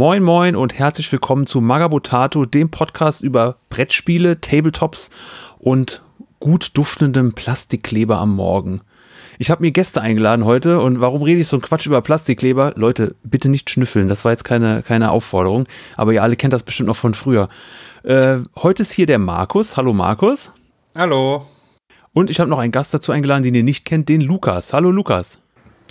Moin moin und herzlich willkommen zu Magabotato, dem Podcast über Brettspiele, Tabletops und gut duftendem Plastikkleber am Morgen. Ich habe mir Gäste eingeladen heute und warum rede ich so ein Quatsch über Plastikkleber? Leute, bitte nicht schnüffeln, das war jetzt keine, keine Aufforderung, aber ihr alle kennt das bestimmt noch von früher. Äh, heute ist hier der Markus. Hallo Markus. Hallo. Und ich habe noch einen Gast dazu eingeladen, den ihr nicht kennt, den Lukas. Hallo Lukas.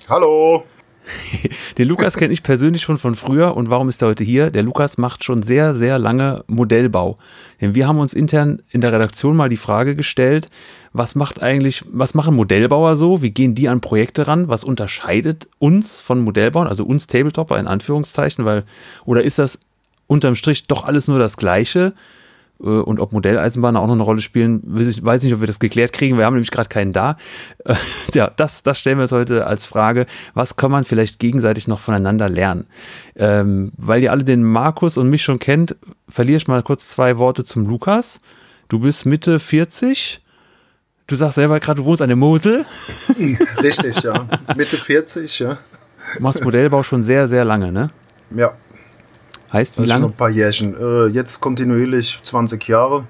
Hallo. Den Lukas kenne ich persönlich schon von früher und warum ist er heute hier? Der Lukas macht schon sehr, sehr lange Modellbau. Denn wir haben uns intern in der Redaktion mal die Frage gestellt, was macht eigentlich, was machen Modellbauer so? Wie gehen die an Projekte ran? Was unterscheidet uns von Modellbauern, also uns Tabletopper in Anführungszeichen, weil, oder ist das unterm Strich doch alles nur das Gleiche? Äh, und ob Modelleisenbahnen auch noch eine Rolle spielen, weiß nicht, ob wir das geklärt kriegen. Wir haben nämlich gerade keinen da. Äh, ja, das, das stellen wir uns heute als Frage. Was kann man vielleicht gegenseitig noch voneinander lernen? Ähm, weil ihr alle den Markus und mich schon kennt, verliere ich mal kurz zwei Worte zum Lukas. Du bist Mitte 40. Du sagst selber gerade, du wohnst an der Mosel. Richtig, ja. Mitte 40, ja. Du machst Modellbau schon sehr, sehr lange, ne? Ja, Heißt, wie lange? Schon ein paar Jährchen. Äh, jetzt kontinuierlich 20 Jahre.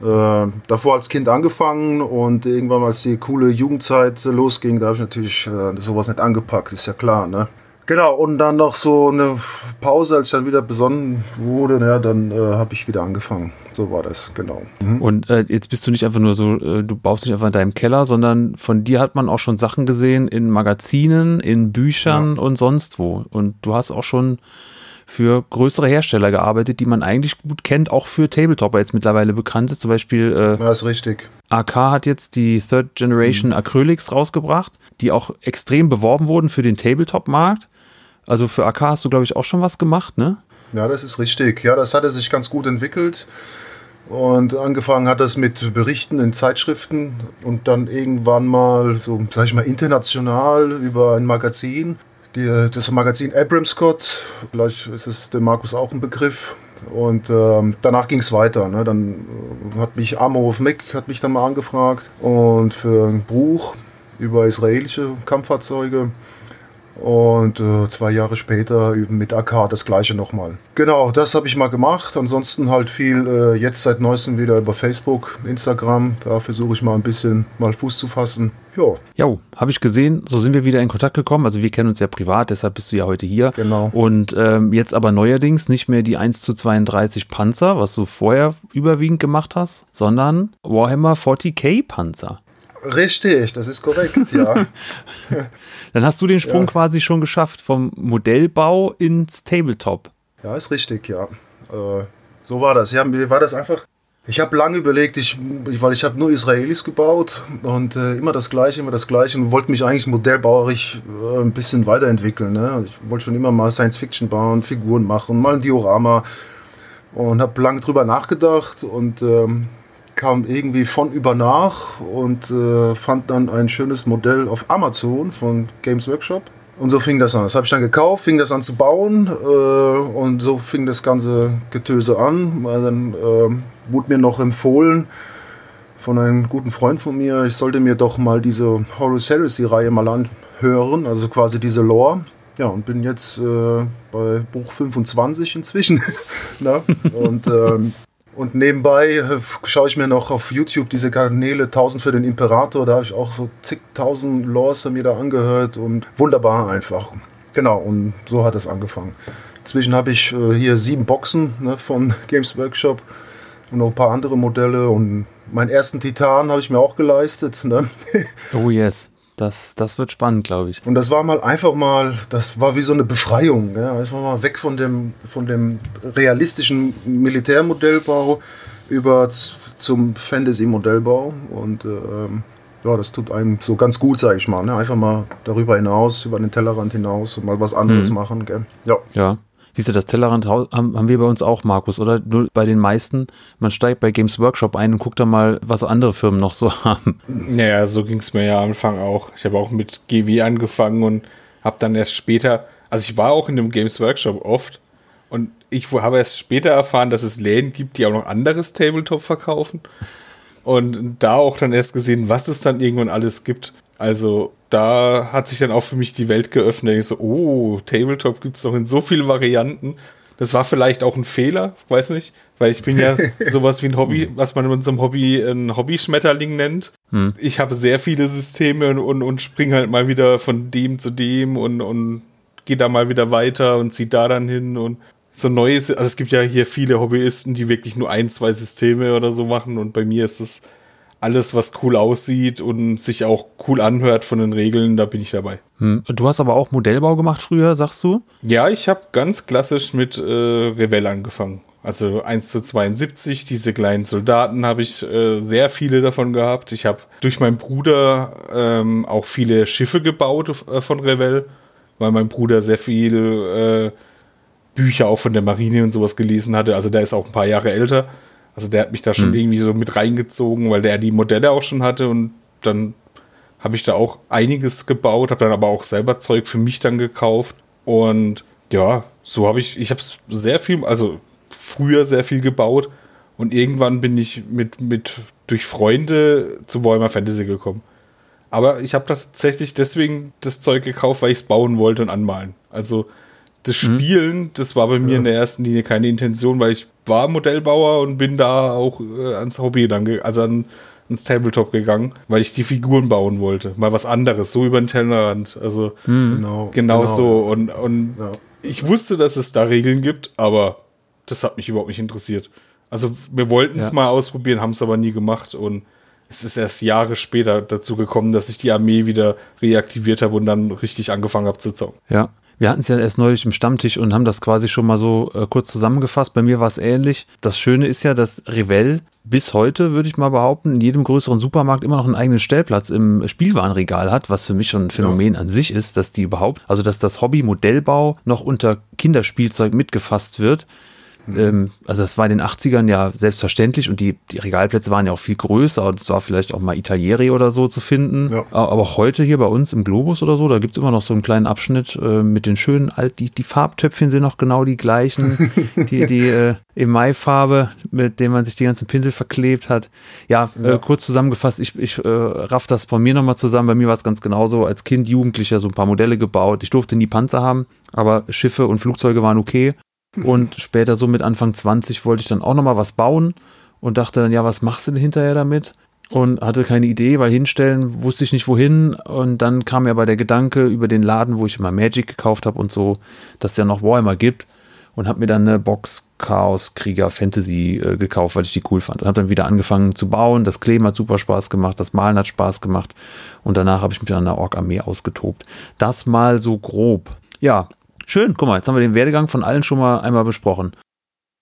Äh, davor als Kind angefangen und irgendwann, als die coole Jugendzeit losging, da habe ich natürlich äh, sowas nicht angepackt, ist ja klar, ne? Genau, und dann noch so eine Pause, als ich dann wieder besonnen wurde, ja, dann äh, habe ich wieder angefangen. So war das, genau. Mhm. Und äh, jetzt bist du nicht einfach nur so, äh, du baust nicht einfach in deinem Keller, sondern von dir hat man auch schon Sachen gesehen in Magazinen, in Büchern ja. und sonst wo. Und du hast auch schon für größere Hersteller gearbeitet, die man eigentlich gut kennt, auch für Tabletopper jetzt mittlerweile bekannt ist. Zum Beispiel äh, ja, ist richtig. AK hat jetzt die Third Generation mhm. Acrylics rausgebracht, die auch extrem beworben wurden für den Tabletop-Markt. Also für AK hast du, glaube ich, auch schon was gemacht, ne? Ja, das ist richtig. Ja, das hatte sich ganz gut entwickelt. Und angefangen hat das mit Berichten in Zeitschriften und dann irgendwann mal, so sag ich mal, international über ein Magazin die, das Magazin Abramscott, vielleicht ist es dem Markus auch ein Begriff. Und ähm, danach ging es weiter. Ne? Dann äh, hat mich Amorov Mick hat mich dann mal angefragt und für ein Buch über israelische Kampffahrzeuge. Und äh, zwei Jahre später mit AK das gleiche nochmal. Genau, das habe ich mal gemacht. Ansonsten halt viel äh, jetzt seit neuestem wieder über Facebook, Instagram. Da versuche ich mal ein bisschen mal Fuß zu fassen. Ja. Jo, habe ich gesehen. So sind wir wieder in Kontakt gekommen. Also wir kennen uns ja privat, deshalb bist du ja heute hier. Genau. Und ähm, jetzt aber neuerdings nicht mehr die 1 zu 32 Panzer, was du vorher überwiegend gemacht hast, sondern Warhammer 40k Panzer. Richtig, das ist korrekt, ja. Dann hast du den Sprung ja. quasi schon geschafft vom Modellbau ins Tabletop. Ja, ist richtig, ja. Äh, so war das. Ja, mir war das einfach. Ich habe lange überlegt, ich, weil ich habe nur Israelis gebaut und äh, immer das Gleiche, immer das Gleiche und wollte mich eigentlich modellbauerisch äh, ein bisschen weiterentwickeln. Ne? Ich wollte schon immer mal Science Fiction bauen, Figuren machen, mal ein Diorama und habe lange drüber nachgedacht und ähm, kam irgendwie von über nach und äh, fand dann ein schönes Modell auf Amazon von Games Workshop. Und so fing das an. Das habe ich dann gekauft, fing das an zu bauen äh, und so fing das ganze Getöse an. Dann äh, wurde mir noch empfohlen von einem guten Freund von mir, ich sollte mir doch mal diese Horus Heresy-Reihe mal anhören, also quasi diese Lore. Ja, und bin jetzt äh, bei Buch 25 inzwischen. ne? Und ähm, und nebenbei äh, schaue ich mir noch auf YouTube diese Kanäle 1000 für den Imperator. Da habe ich auch so zigtausend Laws mir da angehört und wunderbar einfach. Genau, und so hat es angefangen. Inzwischen habe ich äh, hier sieben Boxen ne, von Games Workshop und noch ein paar andere Modelle. Und meinen ersten Titan habe ich mir auch geleistet. Ne? Oh yes. Das, das wird spannend, glaube ich. Und das war mal einfach mal, das war wie so eine Befreiung. Ja. Das war mal weg von dem, von dem realistischen Militärmodellbau über zum Fantasy-Modellbau. Und ähm, ja, das tut einem so ganz gut, sage ich mal. Ne? Einfach mal darüber hinaus, über den Tellerrand hinaus und mal was anderes mhm. machen. Gell? Ja. ja. Siehst du, das Tellerrand haben, wir bei uns auch, Markus, oder? Nur bei den meisten, man steigt bei Games Workshop ein und guckt dann mal, was andere Firmen noch so haben. Naja, so ging es mir ja am Anfang auch. Ich habe auch mit GW angefangen und habe dann erst später, also ich war auch in dem Games Workshop oft und ich habe erst später erfahren, dass es Läden gibt, die auch noch anderes Tabletop verkaufen. Und da auch dann erst gesehen, was es dann irgendwann alles gibt. Also da hat sich dann auch für mich die Welt geöffnet. Ich so, oh, Tabletop gibt es noch in so vielen Varianten. Das war vielleicht auch ein Fehler, weiß nicht, weil ich bin ja sowas wie ein Hobby, was man in unserem Hobby ein Hobby-Schmetterling nennt. Hm. Ich habe sehr viele Systeme und, und, und springe halt mal wieder von dem zu dem und, und gehe da mal wieder weiter und ziehe da dann hin und so neues, also es gibt ja hier viele Hobbyisten, die wirklich nur ein, zwei Systeme oder so machen und bei mir ist es alles, was cool aussieht und sich auch cool anhört von den Regeln, da bin ich dabei. Hm. Du hast aber auch Modellbau gemacht früher, sagst du? Ja, ich habe ganz klassisch mit äh, Revell angefangen. Also 1 zu 72, diese kleinen Soldaten habe ich äh, sehr viele davon gehabt. Ich habe durch meinen Bruder ähm, auch viele Schiffe gebaut äh, von Revell, weil mein Bruder sehr viel äh, Bücher auch von der Marine und sowas gelesen hatte. Also der ist auch ein paar Jahre älter. Also der hat mich da schon mhm. irgendwie so mit reingezogen, weil der die Modelle auch schon hatte und dann habe ich da auch einiges gebaut, habe dann aber auch selber Zeug für mich dann gekauft und ja, so habe ich, ich habe sehr viel, also früher sehr viel gebaut und irgendwann bin ich mit, mit durch Freunde zu Warhammer Fantasy gekommen. Aber ich habe tatsächlich deswegen das Zeug gekauft, weil ich es bauen wollte und anmalen. Also das mhm. Spielen, das war bei mir ja. in der ersten Linie keine Intention, weil ich war Modellbauer und bin da auch äh, ans Hobby dann, also an, ins Tabletop gegangen, weil ich die Figuren bauen wollte. Mal was anderes, so über den Tellerrand. Also mhm. genau, genau, so. Und, und ja. ich wusste, dass es da Regeln gibt, aber das hat mich überhaupt nicht interessiert. Also wir wollten es ja. mal ausprobieren, haben es aber nie gemacht und es ist erst Jahre später dazu gekommen, dass ich die Armee wieder reaktiviert habe und dann richtig angefangen habe zu zocken. Ja, wir hatten es ja erst neulich im Stammtisch und haben das quasi schon mal so äh, kurz zusammengefasst. Bei mir war es ähnlich. Das Schöne ist ja, dass Revell bis heute, würde ich mal behaupten, in jedem größeren Supermarkt immer noch einen eigenen Stellplatz im Spielwarenregal hat, was für mich schon ein Phänomen ja. an sich ist, dass die überhaupt, also dass das Hobby Modellbau noch unter Kinderspielzeug mitgefasst wird. Ähm, also das war in den 80ern ja selbstverständlich und die, die Regalplätze waren ja auch viel größer und es war vielleicht auch mal Italieri oder so zu finden. Ja. Aber heute hier bei uns im Globus oder so, da gibt es immer noch so einen kleinen Abschnitt äh, mit den schönen alt, die, die Farbtöpfchen sind noch genau die gleichen, die, die äh, im Mai-Farbe, mit dem man sich die ganzen Pinsel verklebt hat. Ja, äh, ja. Äh, kurz zusammengefasst, ich, ich äh, raff das von mir nochmal zusammen. Bei mir war es ganz genauso. Als Kind, Jugendlicher so ein paar Modelle gebaut. Ich durfte nie Panzer haben, aber Schiffe und Flugzeuge waren okay. Und später so mit Anfang 20 wollte ich dann auch nochmal was bauen und dachte dann, ja, was machst du denn hinterher damit? Und hatte keine Idee, weil hinstellen wusste ich nicht wohin. Und dann kam mir aber der Gedanke über den Laden, wo ich immer Magic gekauft habe und so, dass es ja noch Warhammer gibt. Und habe mir dann eine Box Chaos Krieger Fantasy äh, gekauft, weil ich die cool fand. Und habe dann wieder angefangen zu bauen. Das Kleben hat super Spaß gemacht, das Malen hat Spaß gemacht. Und danach habe ich mich an der Ork-Armee ausgetobt. Das mal so grob. Ja, Schön, guck mal, jetzt haben wir den Werdegang von allen schon mal einmal besprochen.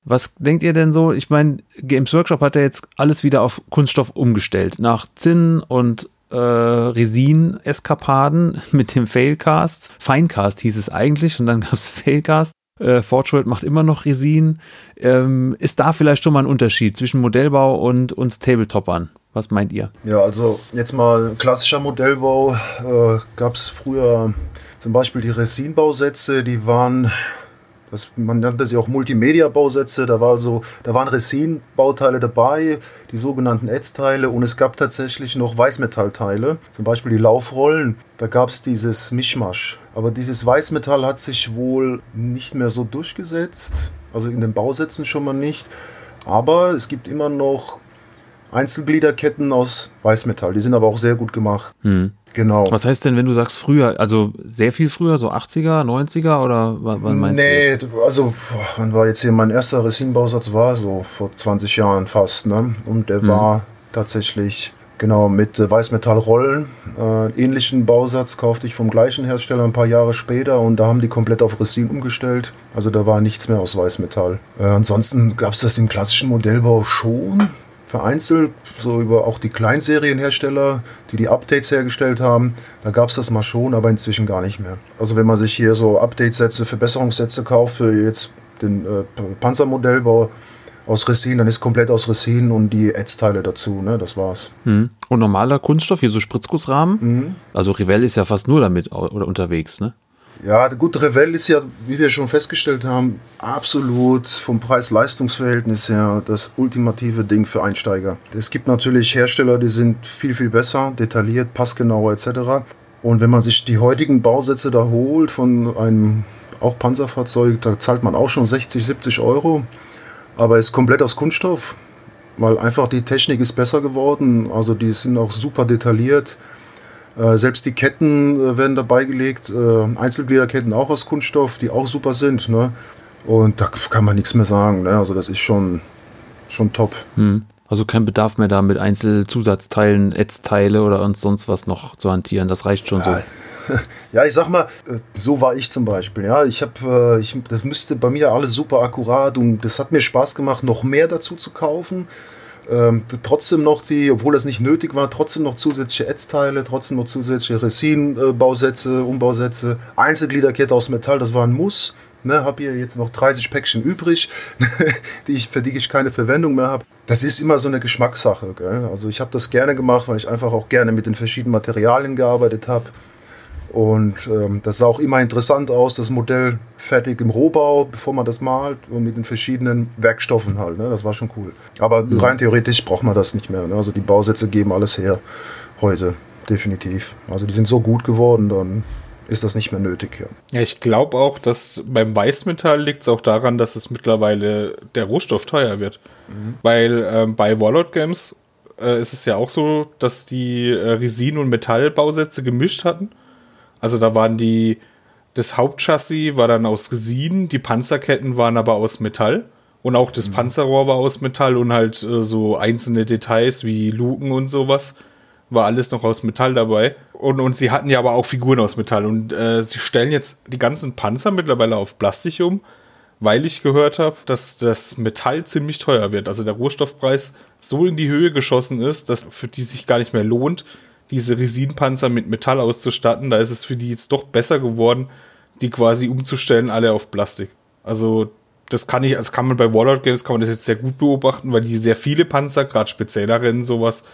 Was denkt ihr denn so? Ich meine, Games Workshop hat ja jetzt alles wieder auf Kunststoff umgestellt. Nach Zinn und äh, Resin-Eskapaden mit dem Failcast. Finecast hieß es eigentlich und dann gab es Failcast. Äh, Forge World macht immer noch Resin. Ähm, ist da vielleicht schon mal ein Unterschied zwischen Modellbau und uns Tabletoppern? Was meint ihr? Ja, also jetzt mal klassischer Modellbau äh, gab es früher zum Beispiel die Resin-Bausätze, die waren, das, man nannte sie auch Multimedia-Bausätze, da, war also, da waren Resin-Bauteile dabei, die sogenannten Ätzteile und es gab tatsächlich noch Weißmetallteile, zum Beispiel die Laufrollen, da gab es dieses Mischmasch. Aber dieses Weißmetall hat sich wohl nicht mehr so durchgesetzt, also in den Bausätzen schon mal nicht. Aber es gibt immer noch Einzelgliederketten aus Weißmetall, die sind aber auch sehr gut gemacht. Hm. Genau. Was heißt denn, wenn du sagst früher, also sehr viel früher, so 80er, 90er oder wann meinst nee, du? Nee, also wann war jetzt hier mein erster Resin-Bausatz war, so vor 20 Jahren fast, ne? Und der hm. war tatsächlich Genau, mit äh, Weißmetallrollen. Äh, ähnlichen Bausatz kaufte ich vom gleichen Hersteller ein paar Jahre später und da haben die komplett auf Resin umgestellt. Also da war nichts mehr aus Weißmetall. Äh, ansonsten gab es das im klassischen Modellbau schon vereinzelt, so über auch die Kleinserienhersteller, die die Updates hergestellt haben. Da gab es das mal schon, aber inzwischen gar nicht mehr. Also wenn man sich hier so Update-Sätze, Verbesserungssätze kauft für jetzt den äh, Panzermodellbau aus Resin, dann ist komplett aus Resin und die Ätzteile dazu, ne? Das war's. Mhm. Und normaler Kunststoff, hier so Spritzgussrahmen? Mhm. Also Rivell ist ja fast nur damit oder unterwegs, ne? Ja, gut, Revell ist ja, wie wir schon festgestellt haben, absolut vom Preis-Leistungs-Verhältnis her das ultimative Ding für Einsteiger. Es gibt natürlich Hersteller, die sind viel, viel besser, detailliert, passgenauer etc. Und wenn man sich die heutigen Bausätze da holt von einem auch Panzerfahrzeug, da zahlt man auch schon 60, 70 Euro. Aber ist komplett aus Kunststoff, weil einfach die Technik ist besser geworden. Also die sind auch super detailliert. Äh, selbst die Ketten äh, werden dabei gelegt, äh, Einzelgliederketten auch aus Kunststoff, die auch super sind. Ne? Und da kann man nichts mehr sagen. Ne? Also das ist schon, schon top. Hm. Also kein Bedarf mehr da mit Einzelzusatzteilen, Ätzteile oder sonst was noch zu hantieren. Das reicht schon ja. so. Ja, ich sag mal, so war ich zum Beispiel. Ja, ich habe, ich, das müsste bei mir alles super akkurat und das hat mir Spaß gemacht, noch mehr dazu zu kaufen. Ähm, trotzdem noch die, obwohl das nicht nötig war, trotzdem noch zusätzliche Ätzteile, trotzdem noch zusätzliche Resin-Bausätze, Umbausätze, Einzelgliederkette aus Metall, das war ein Muss. Ne, habe hier jetzt noch 30 Päckchen übrig, die ich, für die ich keine Verwendung mehr habe. Das ist immer so eine Geschmackssache. Gell? Also ich habe das gerne gemacht, weil ich einfach auch gerne mit den verschiedenen Materialien gearbeitet habe. Und ähm, das sah auch immer interessant aus, das Modell fertig im Rohbau, bevor man das malt und mit den verschiedenen Werkstoffen halt. Ne? Das war schon cool. Aber mhm. rein theoretisch braucht man das nicht mehr. Ne? Also die Bausätze geben alles her heute, definitiv. Also die sind so gut geworden, dann ist das nicht mehr nötig. Ja, ja ich glaube auch, dass beim Weißmetall liegt es auch daran, dass es mittlerweile der Rohstoff teuer wird. Mhm. Weil ähm, bei Warlord Games äh, ist es ja auch so, dass die äh, Resin- und Metallbausätze gemischt hatten. Also da waren die, das Hauptchassis war dann aus Resin, die Panzerketten waren aber aus Metall. Und auch das mhm. Panzerrohr war aus Metall und halt äh, so einzelne Details wie Luken und sowas war alles noch aus Metall dabei. Und, und sie hatten ja aber auch Figuren aus Metall. Und äh, sie stellen jetzt die ganzen Panzer mittlerweile auf Plastik um, weil ich gehört habe, dass das Metall ziemlich teuer wird. Also der Rohstoffpreis so in die Höhe geschossen ist, dass für die sich gar nicht mehr lohnt, diese Resinpanzer mit Metall auszustatten. Da ist es für die jetzt doch besser geworden, die quasi umzustellen, alle auf Plastik. Also das kann ich, das kann man bei Warlord Games kann man das jetzt sehr gut beobachten, weil die sehr viele Panzer, gerade speziellere Rennen sowas,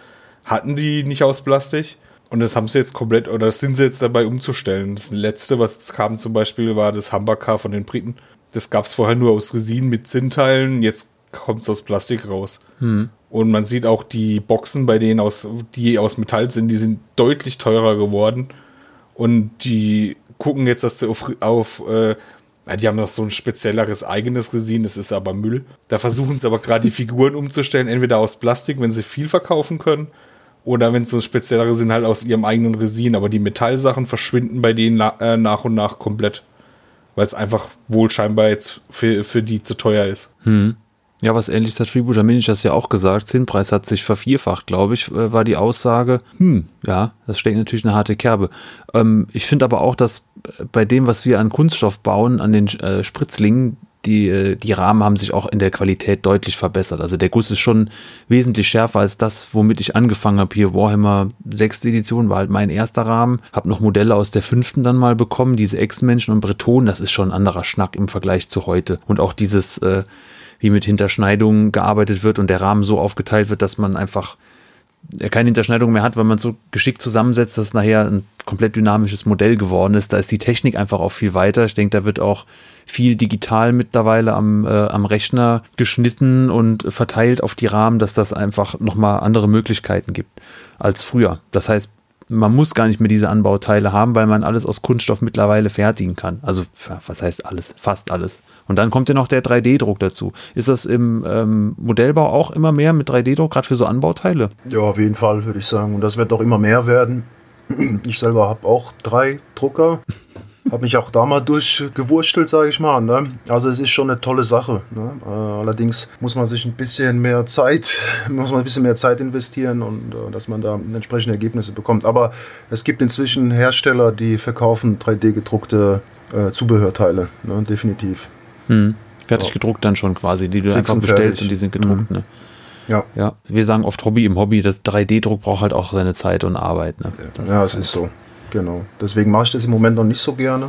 hatten die nicht aus Plastik. Und das haben sie jetzt komplett, oder das sind sie jetzt dabei umzustellen. Das letzte, was jetzt kam zum Beispiel, war das Humber von den Briten. Das gab es vorher nur aus Resin mit Zinnteilen, jetzt kommt es aus Plastik raus. Hm. Und man sieht auch die Boxen bei denen, aus, die aus Metall sind, die sind deutlich teurer geworden. Und die gucken jetzt, dass sie auf, auf äh, die haben noch so ein spezielleres eigenes Resin, das ist aber Müll. Da versuchen sie aber gerade die Figuren umzustellen, entweder aus Plastik, wenn sie viel verkaufen können, oder wenn es so speziellere sind, halt aus ihrem eigenen Resin. Aber die Metallsachen verschwinden bei denen na, äh, nach und nach komplett. Weil es einfach wohl scheinbar jetzt für, für die zu teuer ist. Hm. Ja, was ähnliches hat Freebooter Miniatures ja auch gesagt. Zinnpreis hat sich vervierfacht, glaube ich, äh, war die Aussage. Hm, ja, das steckt natürlich eine harte Kerbe. Ähm, ich finde aber auch, dass bei dem, was wir an Kunststoff bauen, an den äh, Spritzlingen, die, äh, die Rahmen haben sich auch in der Qualität deutlich verbessert. Also der Guss ist schon wesentlich schärfer als das, womit ich angefangen habe. Hier Warhammer 6. Edition war halt mein erster Rahmen. Habe noch Modelle aus der fünften dann mal bekommen. Diese Ex-Menschen und Bretonen, das ist schon ein anderer Schnack im Vergleich zu heute. Und auch dieses, äh, wie mit Hinterschneidungen gearbeitet wird und der Rahmen so aufgeteilt wird, dass man einfach keine Hinterschneidung mehr hat, weil man so geschickt zusammensetzt, dass nachher ein komplett dynamisches Modell geworden ist. Da ist die Technik einfach auch viel weiter. Ich denke, da wird auch viel digital mittlerweile am, äh, am Rechner geschnitten und verteilt auf die Rahmen, dass das einfach nochmal andere Möglichkeiten gibt als früher. Das heißt, man muss gar nicht mehr diese Anbauteile haben, weil man alles aus Kunststoff mittlerweile fertigen kann. Also, was heißt alles? Fast alles. Und dann kommt ja noch der 3D-Druck dazu. Ist das im ähm, Modellbau auch immer mehr mit 3D-Druck, gerade für so Anbauteile? Ja, auf jeden Fall, würde ich sagen. Und das wird auch immer mehr werden. Ich selber habe auch drei Drucker. Habe mich auch da mal durchgewurstelt, sage ich mal. Ne? Also es ist schon eine tolle Sache. Ne? Äh, allerdings muss man sich ein bisschen mehr Zeit, muss man ein bisschen mehr Zeit investieren und äh, dass man da entsprechende Ergebnisse bekommt. Aber es gibt inzwischen Hersteller, die verkaufen 3D gedruckte äh, Zubehörteile, ne? definitiv. Hm. Fertig ja. gedruckt dann schon quasi, die du Fix einfach bestellst fertig. und die sind gedruckt. Mhm. Ne? Ja. ja. Wir sagen oft Hobby im Hobby, das 3D-Druck braucht halt auch seine Zeit und Arbeit. Ne? Ja, ja es ist so. Genau. Deswegen mache ich das im Moment noch nicht so gerne.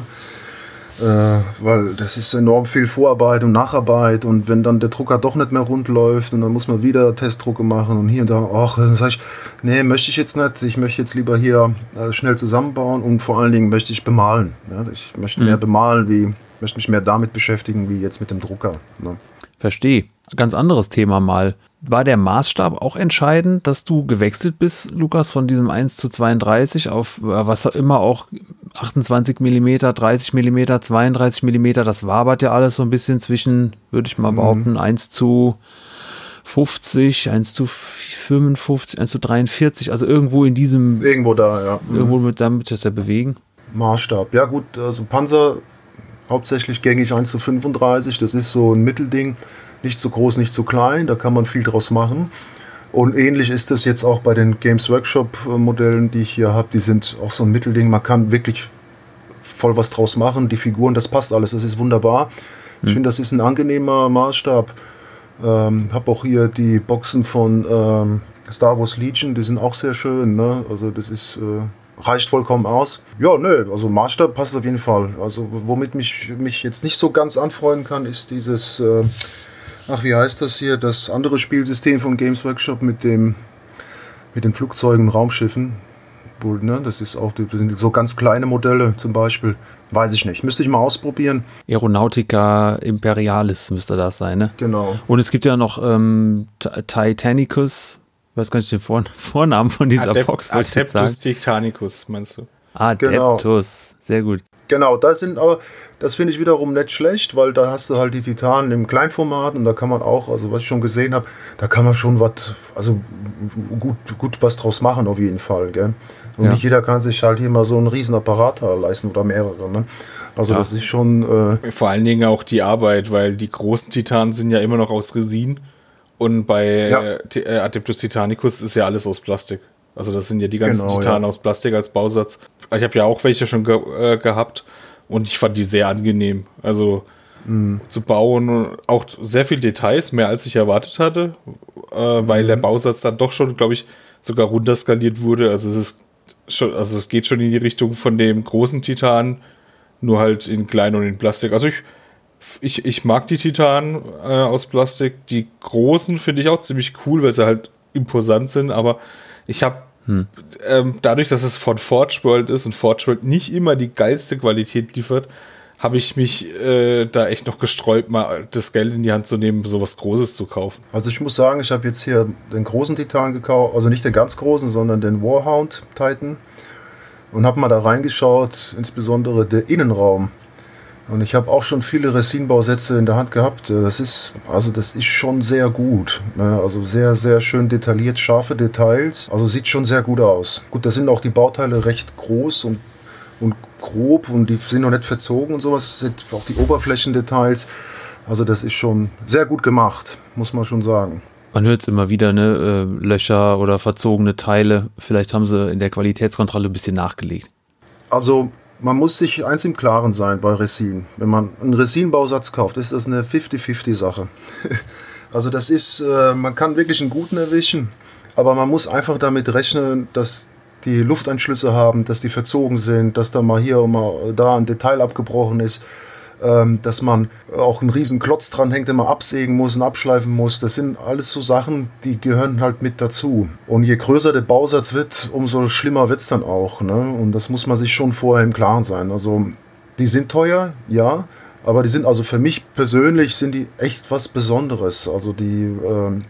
Äh, weil das ist enorm viel Vorarbeit und Nacharbeit und wenn dann der Drucker doch nicht mehr rund läuft und dann muss man wieder Testdrucke machen und hier und da, ach, dann sage ich, nee, möchte ich jetzt nicht, ich möchte jetzt lieber hier äh, schnell zusammenbauen und vor allen Dingen möchte ich bemalen. Ja? Ich möchte mhm. mehr bemalen, wie, möchte mich mehr damit beschäftigen, wie jetzt mit dem Drucker. Ne? Verstehe. Ganz anderes Thema mal war der Maßstab auch entscheidend, dass du gewechselt bist, Lukas, von diesem 1 zu 32 auf äh, was immer auch 28 mm, 30 mm, 32 mm, das wabert ja alles so ein bisschen zwischen, würde ich mal mhm. behaupten, 1 zu 50, 1 zu 55, 1 zu 43, also irgendwo in diesem. Irgendwo da, ja. Irgendwo mit, damit das ja bewegen. Maßstab. Ja, gut, also Panzer hauptsächlich gängig 1 zu 35, das ist so ein Mittelding. Nicht zu groß, nicht zu klein, da kann man viel draus machen. Und ähnlich ist das jetzt auch bei den Games Workshop Modellen, die ich hier habe. Die sind auch so ein Mittelding. Man kann wirklich voll was draus machen. Die Figuren, das passt alles, das ist wunderbar. Ich hm. finde, das ist ein angenehmer Maßstab. Ähm, habe auch hier die Boxen von ähm, Star Wars Legion, die sind auch sehr schön. Ne? Also das ist äh, reicht vollkommen aus. Ja, nö, also Maßstab passt auf jeden Fall. Also womit mich mich jetzt nicht so ganz anfreunden kann, ist dieses, äh, ach wie heißt das hier, das andere Spielsystem von Games Workshop mit dem mit den Flugzeugen und Raumschiffen. Ne? Das ist auch, das sind so ganz kleine Modelle zum Beispiel. Weiß ich nicht. Müsste ich mal ausprobieren. Aeronautica Imperialis müsste das sein, ne? Genau. Und es gibt ja noch ähm, Titanicus. Ich weiß gar nicht den Vor Vornamen von dieser Adep Box. Adeptus Titanicus, meinst du? Adeptus, genau. sehr gut. Genau, das sind aber, das finde ich wiederum nicht schlecht, weil da hast du halt die Titanen im Kleinformat und da kann man auch, also was ich schon gesehen habe, da kann man schon was, also gut, gut was draus machen auf jeden Fall, gell? Und ja. nicht jeder kann sich halt hier mal so einen riesen Apparat leisten oder mehrere. Ne? Also ja. das ist schon. Äh Vor allen Dingen auch die Arbeit, weil die großen Titanen sind ja immer noch aus Resin. Und bei ja. äh, Adeptus Titanicus ist ja alles aus Plastik. Also das sind ja die ganzen genau, Titanen aus Plastik als Bausatz. Ich habe ja auch welche schon ge äh, gehabt und ich fand die sehr angenehm. Also mhm. zu bauen auch sehr viel Details, mehr als ich erwartet hatte, äh, weil mhm. der Bausatz dann doch schon, glaube ich, sogar runterskaliert wurde. Also es ist schon, also es geht schon in die Richtung von dem großen Titan, nur halt in klein und in Plastik. Also ich, ich, ich mag die Titanen äh, aus Plastik. Die großen finde ich auch ziemlich cool, weil sie halt imposant sind, aber ich habe hm. dadurch, dass es von Forge World ist und Forge World nicht immer die geilste Qualität liefert, habe ich mich äh, da echt noch gesträubt, mal das Geld in die Hand zu nehmen, sowas Großes zu kaufen. Also ich muss sagen, ich habe jetzt hier den großen Titan gekauft, also nicht den ganz großen, sondern den Warhound Titan und habe mal da reingeschaut, insbesondere der Innenraum. Und ich habe auch schon viele Resin-Bausätze in der Hand gehabt. Das ist, also das ist schon sehr gut. Ne? Also sehr, sehr schön detailliert, scharfe Details. Also sieht schon sehr gut aus. Gut, da sind auch die Bauteile recht groß und, und grob und die sind noch nicht verzogen und sowas. Sind auch die Oberflächendetails. Also das ist schon sehr gut gemacht, muss man schon sagen. Man hört es immer wieder, ne? Äh, Löcher oder verzogene Teile. Vielleicht haben sie in der Qualitätskontrolle ein bisschen nachgelegt. Also man muss sich eins im Klaren sein bei Resin. Wenn man einen Resin-Bausatz kauft, ist das eine 50-50-Sache. also das ist, äh, man kann wirklich einen guten erwischen, aber man muss einfach damit rechnen, dass die Lufteinschlüsse haben, dass die verzogen sind, dass da mal hier und mal da ein Detail abgebrochen ist, ähm, dass man auch einen riesen Klotz dran hängt, den man absägen muss und abschleifen muss. Das sind alles so Sachen, die gehören halt mit dazu. Und je größer der Bausatz wird, umso schlimmer wird es dann auch. Ne? Und das muss man sich schon vorher im Klaren sein. Also die sind teuer, ja, aber die sind also für mich persönlich sind die echt was Besonderes. Also die ähm,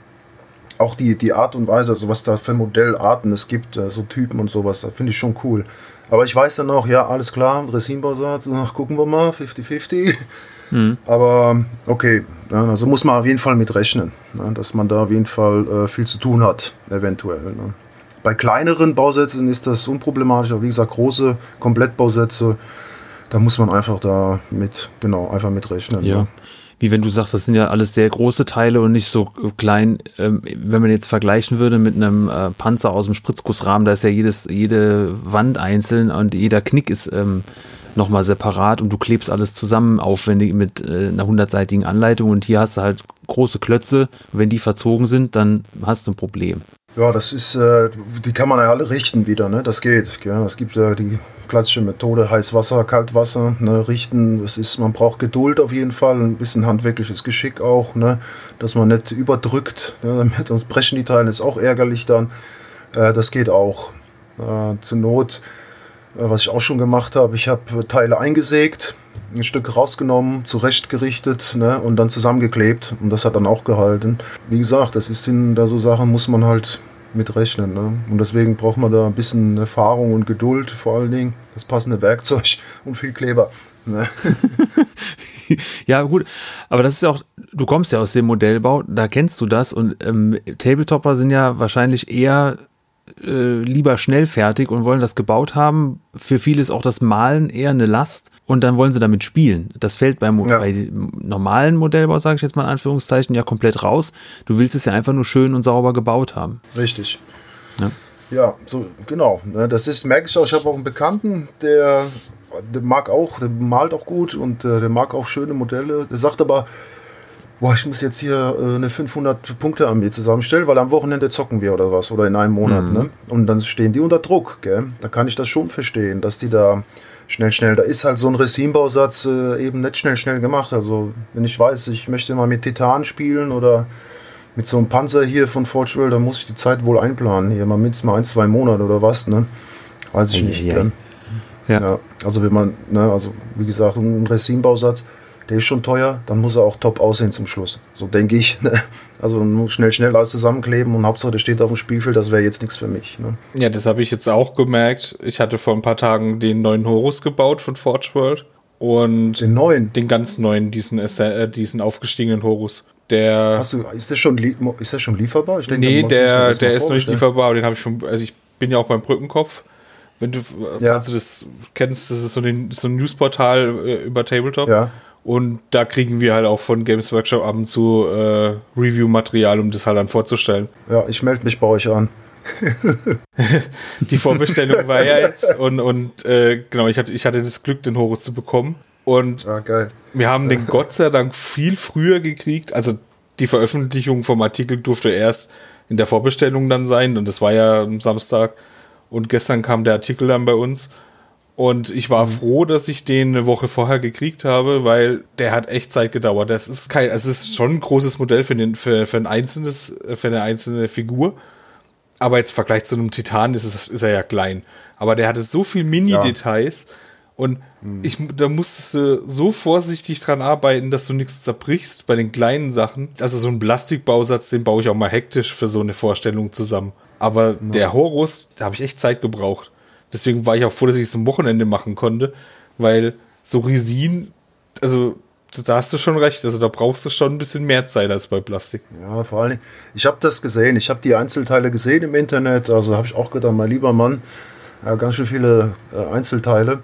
auch die, die Art und Weise, also was da für Modellarten es gibt, äh, so Typen und sowas, das finde ich schon cool. Aber ich weiß dann auch, ja, alles klar, ach, gucken wir mal, 50-50. Mhm. Aber okay, also muss man auf jeden Fall mit rechnen, ne, dass man da auf jeden Fall äh, viel zu tun hat, eventuell. Ne. Bei kleineren Bausätzen ist das unproblematisch, aber wie gesagt, große Komplettbausätze, da muss man einfach da mit, genau, einfach mit rechnen. Ja. Ne wie wenn du sagst, das sind ja alles sehr große Teile und nicht so klein. Ähm, wenn man jetzt vergleichen würde mit einem äh, Panzer aus dem Spritzgussrahmen, da ist ja jedes, jede Wand einzeln und jeder Knick ist ähm, nochmal separat und du klebst alles zusammen aufwendig mit äh, einer hundertseitigen Anleitung und hier hast du halt große Klötze. Wenn die verzogen sind, dann hast du ein Problem. Ja, das ist, äh, die kann man ja alle richten wieder, ne? Das geht. Gell? Es gibt ja die klassische Methode, Heißwasser, Kaltwasser, ne? richten. Das ist, man braucht Geduld auf jeden Fall, ein bisschen handwerkliches Geschick auch, ne? Dass man nicht überdrückt, ne? sonst brechen die Teile, ist auch ärgerlich dann. Äh, das geht auch. Äh, zur Not was ich auch schon gemacht habe. Ich habe Teile eingesägt, ein Stück rausgenommen, zurechtgerichtet ne, und dann zusammengeklebt. Und das hat dann auch gehalten. Wie gesagt, das ist in da so Sachen, muss man halt mit rechnen. Ne? Und deswegen braucht man da ein bisschen Erfahrung und Geduld, vor allen Dingen das passende Werkzeug und viel Kleber. Ne? ja, gut, aber das ist ja auch, du kommst ja aus dem Modellbau, da kennst du das und ähm, Tabletopper sind ja wahrscheinlich eher äh, lieber schnell fertig und wollen das gebaut haben. Für viele ist auch das Malen eher eine Last und dann wollen sie damit spielen. Das fällt beim ja. bei normalen Modellbau, sage ich jetzt mal in Anführungszeichen, ja komplett raus. Du willst es ja einfach nur schön und sauber gebaut haben. Richtig. Ja, ja so genau. Ne, das ist, merke ich auch, ich habe auch einen Bekannten, der, der mag auch, der malt auch gut und äh, der mag auch schöne Modelle. Der sagt aber, boah, ich muss jetzt hier äh, eine 500 Punkte Armee zusammenstellen, weil am Wochenende zocken wir oder was oder in einem Monat. Mhm. Ne? Und dann stehen die unter Druck. Gell? Da kann ich das schon verstehen, dass die da schnell, schnell, da ist halt so ein Resim-Bausatz äh, eben nicht schnell, schnell gemacht. Also wenn ich weiß, ich möchte mal mit Titan spielen oder mit so einem Panzer hier von Forge World, dann muss ich die Zeit wohl einplanen. Hier mal mindestens mal ein, zwei Monate oder was, ne? Weiß ich nicht. Ja. ja. Also wenn man, ne, also wie gesagt, ein Resim-Bausatz, der ist schon teuer, dann muss er auch top aussehen zum Schluss. So denke ich. Ne? Also schnell, schnell alles zusammenkleben und Hauptsache der steht auf dem Spielfeld, das wäre jetzt nichts für mich. Ne? Ja, das habe ich jetzt auch gemerkt. Ich hatte vor ein paar Tagen den neuen Horus gebaut von Forge World. Und den neuen? Den ganz neuen, diesen, äh, diesen aufgestiegenen Horus. Der Hast du, ist, der schon, ist der schon lieferbar? Ich denke, nee, der, der ist noch nicht lieferbar. Den habe ich schon, also ich bin ja auch beim Brückenkopf. Wenn du, ja. falls du das kennst, das ist so, den, so ein Newsportal äh, über Tabletop. Ja. Und da kriegen wir halt auch von Games Workshop ab und zu äh, Review-Material, um das halt dann vorzustellen. Ja, ich melde mich bei euch an. die Vorbestellung war ja jetzt und, und äh, genau, ich hatte, ich hatte das Glück, den Horus zu bekommen. Und ah, wir haben den Gott sei Dank viel früher gekriegt. Also die Veröffentlichung vom Artikel durfte erst in der Vorbestellung dann sein und das war ja am Samstag. Und gestern kam der Artikel dann bei uns. Und ich war froh, dass ich den eine Woche vorher gekriegt habe, weil der hat echt Zeit gedauert. Das ist kein, also es ist schon ein großes Modell für, den, für, für ein einzelnes, für eine einzelne Figur. Aber jetzt im Vergleich zu einem Titan ist, es, ist er ja klein. Aber der hatte so viel Mini-Details ja. und mhm. ich, da musstest du so vorsichtig dran arbeiten, dass du nichts zerbrichst bei den kleinen Sachen. Also so ein Plastikbausatz, den baue ich auch mal hektisch für so eine Vorstellung zusammen. Aber ja. der Horus, da habe ich echt Zeit gebraucht. Deswegen war ich auch froh, dass ich es am Wochenende machen konnte, weil so Resin, also da hast du schon recht, also da brauchst du schon ein bisschen mehr Zeit als bei Plastik. Ja, vor allem, ich habe das gesehen, ich habe die Einzelteile gesehen im Internet, also habe ich auch gedacht, mein lieber Mann, ja, ganz schön viele äh, Einzelteile.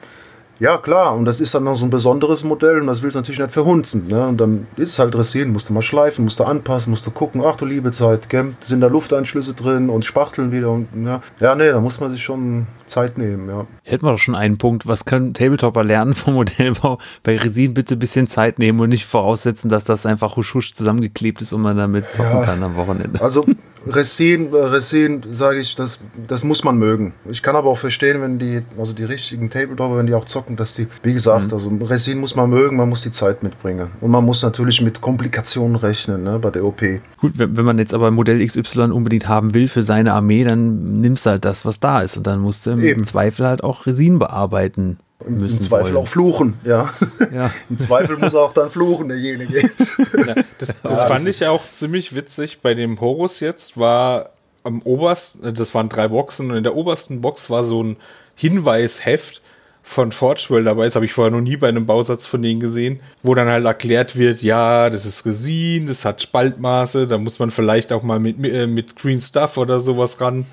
Ja, klar, und das ist dann noch so ein besonderes Modell und das willst du natürlich nicht verhunzen. Ne? Und dann ist es halt Resin, musst du mal schleifen, musst du anpassen, musst du gucken, ach du liebe Zeit, gell? sind da Lufteinschlüsse drin und Spachteln wieder. Und, ja. ja, nee, da muss man sich schon Zeit nehmen, ja. Hätten wir doch schon einen Punkt, was können Tabletopper lernen vom Modellbau? Bei Resin bitte ein bisschen Zeit nehmen und nicht voraussetzen, dass das einfach husch husch zusammengeklebt ist und man damit zocken ja, kann am Wochenende. Also Resin, Resin, sage ich, das, das muss man mögen. Ich kann aber auch verstehen, wenn die, also die richtigen Tabletopper, wenn die auch zocken, dass die, wie gesagt, mhm. also Resin muss man mögen, man muss die Zeit mitbringen. Und man muss natürlich mit Komplikationen rechnen ne, bei der OP. Gut, wenn, wenn man jetzt aber Modell XY unbedingt haben will für seine Armee, dann nimmst du halt das, was da ist. Und dann musst du im Zweifel halt auch Resin bearbeiten. Müssen Im Zweifel wollen. auch fluchen, ja. ja. Im Zweifel muss er auch dann fluchen, derjenige. Ja, das, das fand ich auch ziemlich witzig. Bei dem Horus jetzt war am obersten, das waren drei Boxen und in der obersten Box war so ein Hinweisheft, von Forge World dabei ist, habe ich vorher noch nie bei einem Bausatz von denen gesehen, wo dann halt erklärt wird, ja, das ist Resin, das hat Spaltmaße, da muss man vielleicht auch mal mit, äh, mit Green Stuff oder sowas ran.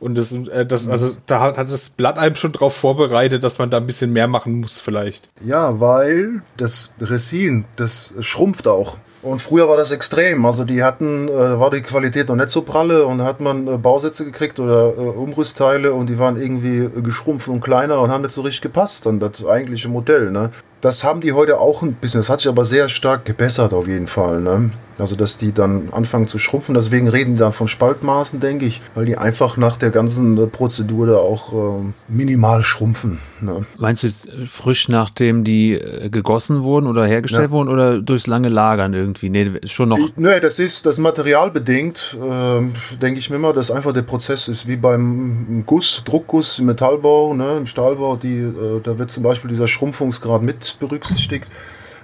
Und das, äh, das, also da hat, hat das Blatt einem schon drauf vorbereitet, dass man da ein bisschen mehr machen muss, vielleicht. Ja, weil das Resin, das schrumpft auch. Und früher war das extrem. Also die hatten, äh, war die Qualität noch nicht so pralle und da hat man äh, Bausätze gekriegt oder äh, Umrüstteile und die waren irgendwie äh, geschrumpft und kleiner und haben nicht so richtig gepasst an das eigentliche Modell. Ne? Das haben die heute auch ein bisschen. Das hat sich aber sehr stark gebessert auf jeden Fall. Ne? Also, dass die dann anfangen zu schrumpfen. Deswegen reden die dann von Spaltmaßen, denke ich, weil die einfach nach der ganzen Prozedur da auch äh, minimal schrumpfen. Ne? Meinst du jetzt frisch, nachdem die äh, gegossen wurden oder hergestellt ja. wurden oder durchs lange Lagern irgendwie? Nee, schon noch. Ich, nee, das ist das materialbedingt, äh, denke ich mir immer, dass einfach der Prozess ist wie beim Guss, Druckguss im Metallbau, ne, im Stahlbau. Die, äh, da wird zum Beispiel dieser Schrumpfungsgrad mit berücksichtigt.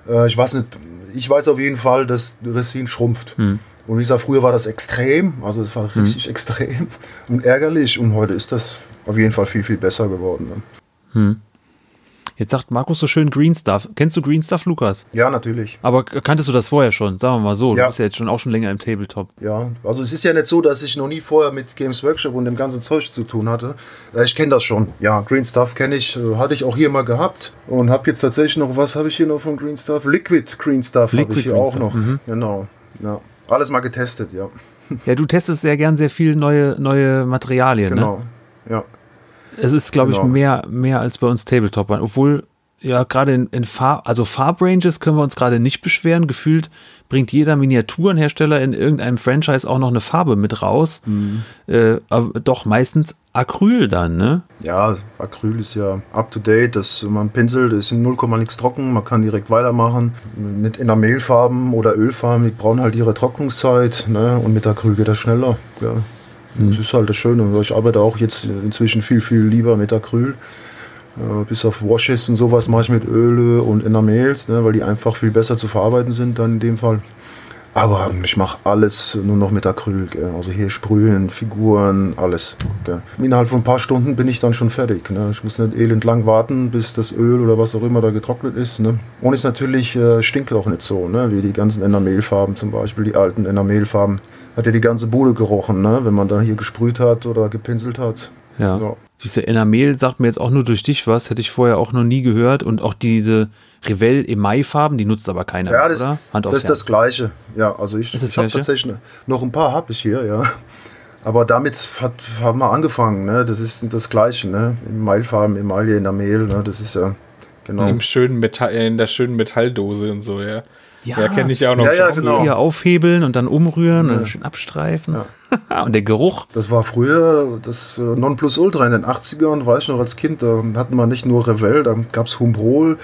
Äh, ich weiß nicht, ich weiß auf jeden Fall, dass Resin schrumpft. Hm. Und wie gesagt, früher war das extrem, also es war hm. richtig hm. extrem und ärgerlich. Und heute ist das auf jeden Fall viel, viel besser geworden. Ne? Hm. Jetzt sagt Markus so schön Green Stuff. Kennst du Green Stuff, Lukas? Ja, natürlich. Aber kanntest du das vorher schon? Sagen wir mal so. Ja. Du bist ja jetzt schon auch schon länger im Tabletop. Ja, also es ist ja nicht so, dass ich noch nie vorher mit Games Workshop und dem ganzen Zeug zu tun hatte. Ich kenne das schon. Ja, Green Stuff kenne ich. Äh, hatte ich auch hier mal gehabt. Und habe jetzt tatsächlich noch, was habe ich hier noch von Green Stuff? Liquid Green Stuff habe ich hier Green auch Stuff. noch. Mhm. Genau. Ja. Alles mal getestet, ja. Ja, du testest sehr gern sehr viele neue, neue Materialien, genau. ne? Genau. Ja. Es ist, glaube genau. ich, mehr, mehr als bei uns Tabletop. Obwohl ja, gerade in, in Farb, also Farbranges können wir uns gerade nicht beschweren. Gefühlt bringt jeder Miniaturenhersteller in irgendeinem Franchise auch noch eine Farbe mit raus. Mhm. Äh, aber doch meistens Acryl dann, ne? Ja, Acryl ist ja up to date. Das, man pinselt, ist in 0, nichts trocken. Man kann direkt weitermachen. Mit Enamelfarben oder Ölfarben, die brauchen halt ihre Trocknungszeit. Ne? Und mit Acryl geht das schneller. Ja. Mhm. Das ist halt das Schöne. Ich arbeite auch jetzt inzwischen viel, viel lieber mit Acryl. Äh, bis auf Washes und sowas mache ich mit Öle und Enamels, ne, weil die einfach viel besser zu verarbeiten sind dann in dem Fall. Aber ich mache alles nur noch mit Acryl. Gell. Also hier sprühen, Figuren, alles. Gell. Innerhalb von ein paar Stunden bin ich dann schon fertig. Ne. Ich muss nicht elend lang warten, bis das Öl oder was auch immer da getrocknet ist. Ne. Und es natürlich äh, stinkt auch nicht so, ne, wie die ganzen Enamelfarben zum Beispiel, die alten Enamelfarben. Hat ja die ganze Bude gerochen, ne, wenn man da hier gesprüht hat oder gepinselt hat. Ja. ja. Diese Enamel sagt mir jetzt auch nur durch dich was, hätte ich vorher auch noch nie gehört. Und auch diese Revell Emaille-Farben, die nutzt aber keiner, ja, das, oder? Hand das ist das Gleiche. Ja, also ich, ich habe tatsächlich noch ein paar habe ich hier, ja. Aber damit hat, haben wir angefangen, ne? Das ist das Gleiche, ne? Emaillefarben, Emaille, Enamel, ne? Das ist ja genau. Im schönen Metall, in der schönen Metalldose und so, ja. Ja, ja kenne ich auch noch. Ja, ja, genau. Hier aufhebeln und dann umrühren ja. und schön abstreifen. Ja. und der Geruch. Das war früher das äh, Nonplusultra in den 80ern, weiß ich noch als Kind. Da hatten wir nicht nur Revell, da gab es Humbrol.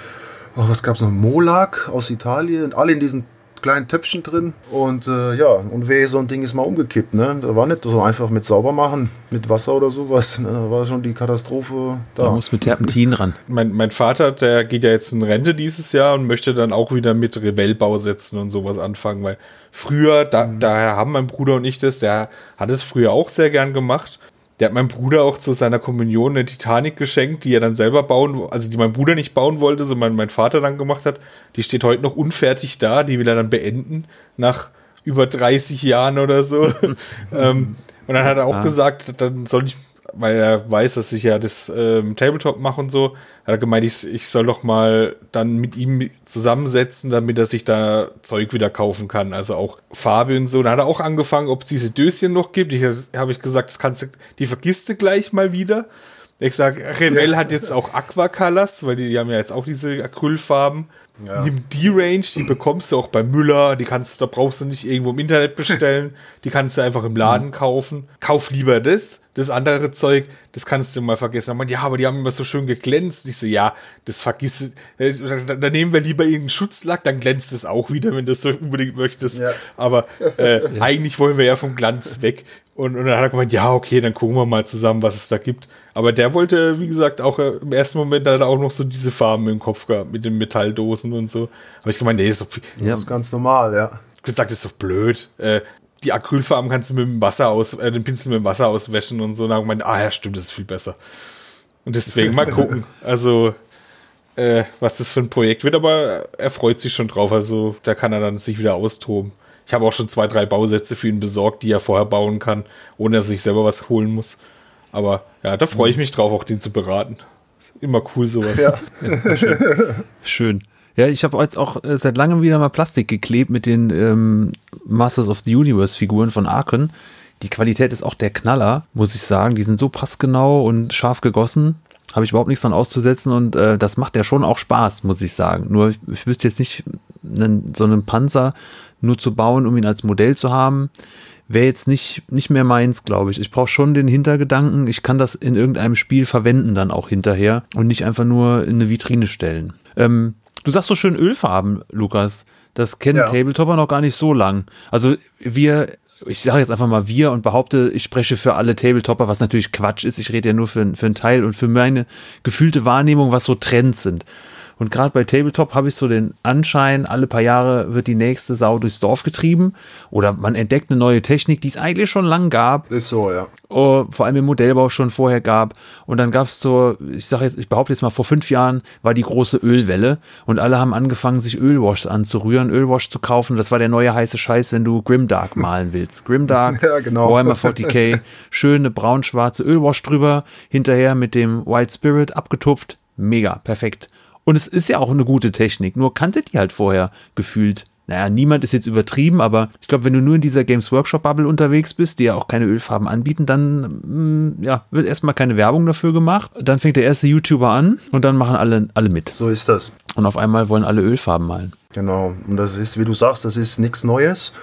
Oh, was gab es noch? Molag aus Italien. Alle in diesen kleinen Töpfchen drin. Und äh, ja, und weh, so ein Ding ist mal umgekippt. Ne? Da war nicht so einfach mit sauber machen, mit Wasser oder sowas. Ne? Da war schon die Katastrophe da. Da muss mit Terpentin ran. Mein, mein Vater, der geht ja jetzt in Rente dieses Jahr und möchte dann auch wieder mit Revellbau setzen und sowas anfangen, weil früher, da, mhm. daher haben mein Bruder und ich das, der hat es früher auch sehr gern gemacht. Der hat meinem Bruder auch zu seiner Kommunion eine Titanic geschenkt, die er dann selber bauen, also die mein Bruder nicht bauen wollte, sondern mein Vater dann gemacht hat. Die steht heute noch unfertig da, die will er dann beenden nach über 30 Jahren oder so. ähm, und dann hat er auch ah. gesagt, dann soll ich weil er weiß, dass ich ja das ähm, Tabletop mache und so, hat er gemeint, ich, ich soll doch mal dann mit ihm zusammensetzen, damit er sich da Zeug wieder kaufen kann. Also auch Farbe und so. Dann hat er auch angefangen, ob es diese Döschen noch gibt. Ich habe ich gesagt, das kannst du, die vergisst du gleich mal wieder. Ich sag, Revell ja. hat jetzt auch Aquacolors, weil die, die haben ja jetzt auch diese Acrylfarben. Ja. Die D-Range, die bekommst du auch bei Müller, die kannst da brauchst du nicht irgendwo im Internet bestellen, die kannst du einfach im Laden kaufen. Kauf lieber das, das andere Zeug, das kannst du mal vergessen. Man, ja, aber die haben immer so schön geglänzt. Ich so, ja, das vergisst da, da nehmen wir lieber irgendeinen Schutzlack, dann glänzt es auch wieder, wenn du das so unbedingt möchtest. Ja. Aber äh, eigentlich wollen wir ja vom Glanz weg. Und, und dann hat er gemeint, ja, okay, dann gucken wir mal zusammen, was es da gibt. Aber der wollte, wie gesagt, auch äh, im ersten Moment hat er auch noch so diese Farben im Kopf gehabt mit den Metalldosen und so. Aber ich gemeint, nee, ist doch ja. Das ist ganz normal, ja. Gesagt, ist doch blöd. Äh, die Acrylfarben kannst du mit dem Wasser aus, äh, den Pinsel mit dem Wasser auswäschen und so. Und dann gemeint, ah ja, stimmt, das ist viel besser. Und deswegen mal gucken. Also, äh, was das für ein Projekt wird, aber er freut sich schon drauf. Also, da kann er dann sich wieder austoben. Ich habe auch schon zwei, drei Bausätze für ihn besorgt, die er vorher bauen kann, ohne dass er sich selber was holen muss. Aber ja, da freue ich mich drauf, auch den zu beraten. Ist immer cool sowas. Ja. Schön. Schön. Ja, ich habe jetzt auch äh, seit langem wieder mal Plastik geklebt mit den ähm, Masters of the Universe Figuren von Arken. Die Qualität ist auch der Knaller, muss ich sagen. Die sind so passgenau und scharf gegossen. Habe ich überhaupt nichts dran auszusetzen und äh, das macht ja schon auch Spaß, muss ich sagen. Nur ich, ich wüsste jetzt nicht, einen, so einen Panzer nur zu bauen, um ihn als Modell zu haben, wäre jetzt nicht, nicht mehr meins, glaube ich. Ich brauche schon den Hintergedanken, ich kann das in irgendeinem Spiel verwenden dann auch hinterher und nicht einfach nur in eine Vitrine stellen. Ähm, du sagst so schön Ölfarben, Lukas. Das kennen ja. Tabletopper noch gar nicht so lang. Also wir ich sage jetzt einfach mal wir und behaupte, ich spreche für alle Tabletopper, was natürlich Quatsch ist. Ich rede ja nur für, für einen Teil und für meine gefühlte Wahrnehmung, was so Trends sind. Und gerade bei Tabletop habe ich so den Anschein, alle paar Jahre wird die nächste Sau durchs Dorf getrieben oder man entdeckt eine neue Technik, die es eigentlich schon lang gab. Ist so, ja. Oh, vor allem im Modellbau schon vorher gab. Und dann gab es so, ich sage jetzt, ich behaupte jetzt mal, vor fünf Jahren war die große Ölwelle und alle haben angefangen, sich Ölwash anzurühren, Ölwash zu kaufen. Das war der neue heiße Scheiß, wenn du Grimdark malen willst. Grimdark, ja, genau. Warhammer 40k, schöne braun-schwarze Ölwash drüber, hinterher mit dem White Spirit abgetupft. Mega, perfekt. Und es ist ja auch eine gute Technik, nur kannte die halt vorher gefühlt. Naja, niemand ist jetzt übertrieben, aber ich glaube, wenn du nur in dieser Games Workshop Bubble unterwegs bist, die ja auch keine Ölfarben anbieten, dann mh, mm, ja, wird erstmal keine Werbung dafür gemacht. Dann fängt der erste YouTuber an und dann machen alle, alle mit. So ist das. Und auf einmal wollen alle Ölfarben malen. Genau. Und das ist, wie du sagst, das ist nichts Neues.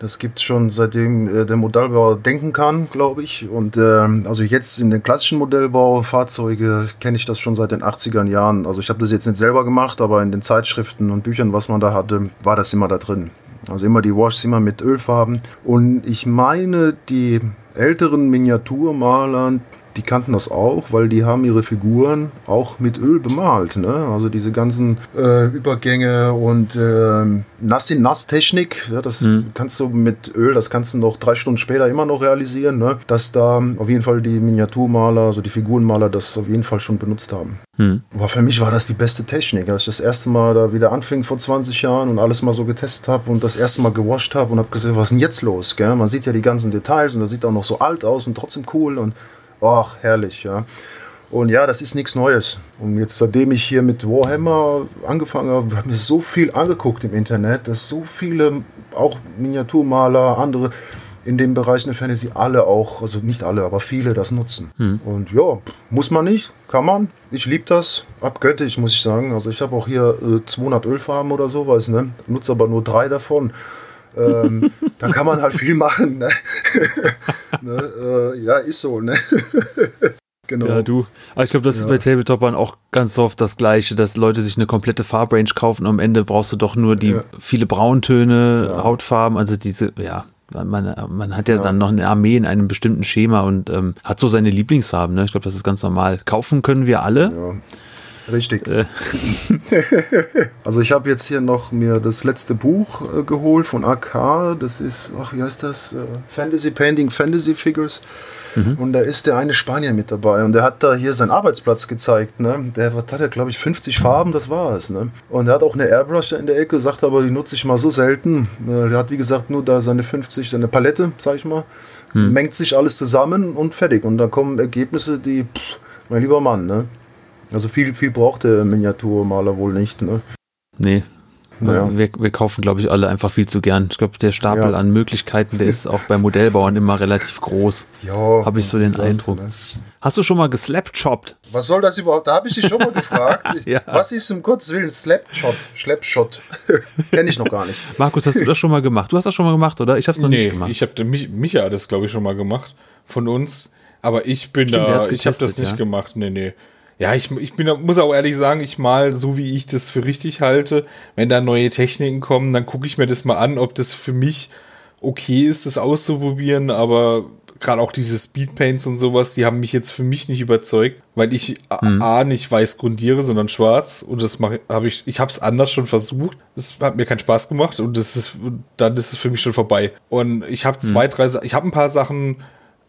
Das gibt es schon seitdem äh, der Modellbauer denken kann, glaube ich. Und äh, also jetzt in den klassischen Modellbaufahrzeuge kenne ich das schon seit den 80er Jahren. Also ich habe das jetzt nicht selber gemacht, aber in den Zeitschriften und Büchern, was man da hatte, war das immer da drin. Also immer die Washs immer mit Ölfarben. Und ich meine, die älteren Miniaturmalern, die kannten das auch, weil die haben ihre Figuren auch mit Öl bemalt. Ne? Also diese ganzen äh, Übergänge und äh, Nass-in-Nass-Technik, ja, das mhm. kannst du mit Öl, das kannst du noch drei Stunden später immer noch realisieren, ne? dass da auf jeden Fall die Miniaturmaler, also die Figurenmaler das auf jeden Fall schon benutzt haben. Mhm. Aber für mich war das die beste Technik, als ich das erste Mal da wieder anfing vor 20 Jahren und alles mal so getestet habe und das erste Mal gewascht habe und habe gesehen, was ist denn jetzt los? Gell? Man sieht ja die ganzen Details und das sieht auch noch so alt aus und trotzdem cool und ach, herrlich, ja. Und ja, das ist nichts Neues. Und jetzt, seitdem ich hier mit Warhammer angefangen habe, habe ich mir so viel angeguckt im Internet, dass so viele, auch Miniaturmaler, andere in dem Bereich der Fantasy, alle auch, also nicht alle, aber viele das nutzen. Hm. Und ja, muss man nicht, kann man. Ich liebe das, abgöttisch, muss ich sagen. Also ich habe auch hier äh, 200 Ölfarben oder sowas, ne? nutze aber nur drei davon. Ähm, da kann man halt viel machen. Ne? ne? Äh, ja, ist so. Ne? genau. Ja, du. Aber ich glaube, das ja. ist bei Tabletopern auch ganz oft das Gleiche, dass Leute sich eine komplette Farbrange kaufen und am Ende brauchst du doch nur die ja. viele Brauntöne, ja. Hautfarben, also diese, ja. Man, man hat ja, ja, dann noch eine Armee in einem bestimmten Schema und ähm, hat so seine Lieblingsfarben. Ne? Ich glaube, das ist ganz normal. Kaufen können wir alle. Richtig. Äh. also ich habe jetzt hier noch mir das letzte Buch äh, geholt von AK. Das ist, ach wie heißt das? Äh, Fantasy Painting, Fantasy Figures. Mhm. Und da ist der eine Spanier mit dabei und der hat da hier seinen Arbeitsplatz gezeigt. Ne? Der hat ja, glaube ich, 50 Farben, das war es. Ne? Und er hat auch eine Airbrush in der Ecke, sagt aber, die nutze ich mal so selten. Äh, der hat, wie gesagt, nur da seine 50, seine Palette, sag ich mal. Mhm. Mengt sich alles zusammen und fertig. Und da kommen Ergebnisse, die, pff, mein lieber Mann, ne? Also viel, viel braucht der Miniaturmaler wohl nicht, ne? Nee. Naja. Wir, wir kaufen, glaube ich, alle einfach viel zu gern. Ich glaube, der Stapel ja. an Möglichkeiten, der ist auch bei Modellbauern immer relativ groß. Ja. Habe ich so den Eindruck. Ne? Hast du schon mal geslapshoppt? Was soll das überhaupt? Da habe ich dich schon mal gefragt. ja. Was ist um Gottes Willen Slapshot? Schleppshot? Kenne ich noch gar nicht. Markus, hast du das schon mal gemacht? Du hast das schon mal gemacht, oder? Ich habe es noch nee, nicht gemacht. Ich habe Micha das, glaube ich, schon mal gemacht von uns. Aber ich bin Stimmt, da, ich habe das nicht ja? gemacht. Nee, nee. Ja, ich, ich bin, muss auch ehrlich sagen, ich mal so, wie ich das für richtig halte. Wenn da neue Techniken kommen, dann gucke ich mir das mal an, ob das für mich okay ist, das auszuprobieren. Aber gerade auch diese Speedpaints und sowas, die haben mich jetzt für mich nicht überzeugt, weil ich mhm. A, nicht weiß grundiere, sondern schwarz. Und das habe ich, ich habe es anders schon versucht. Das hat mir keinen Spaß gemacht und das ist, dann ist es für mich schon vorbei. Und ich habe zwei, mhm. drei, ich habe ein paar Sachen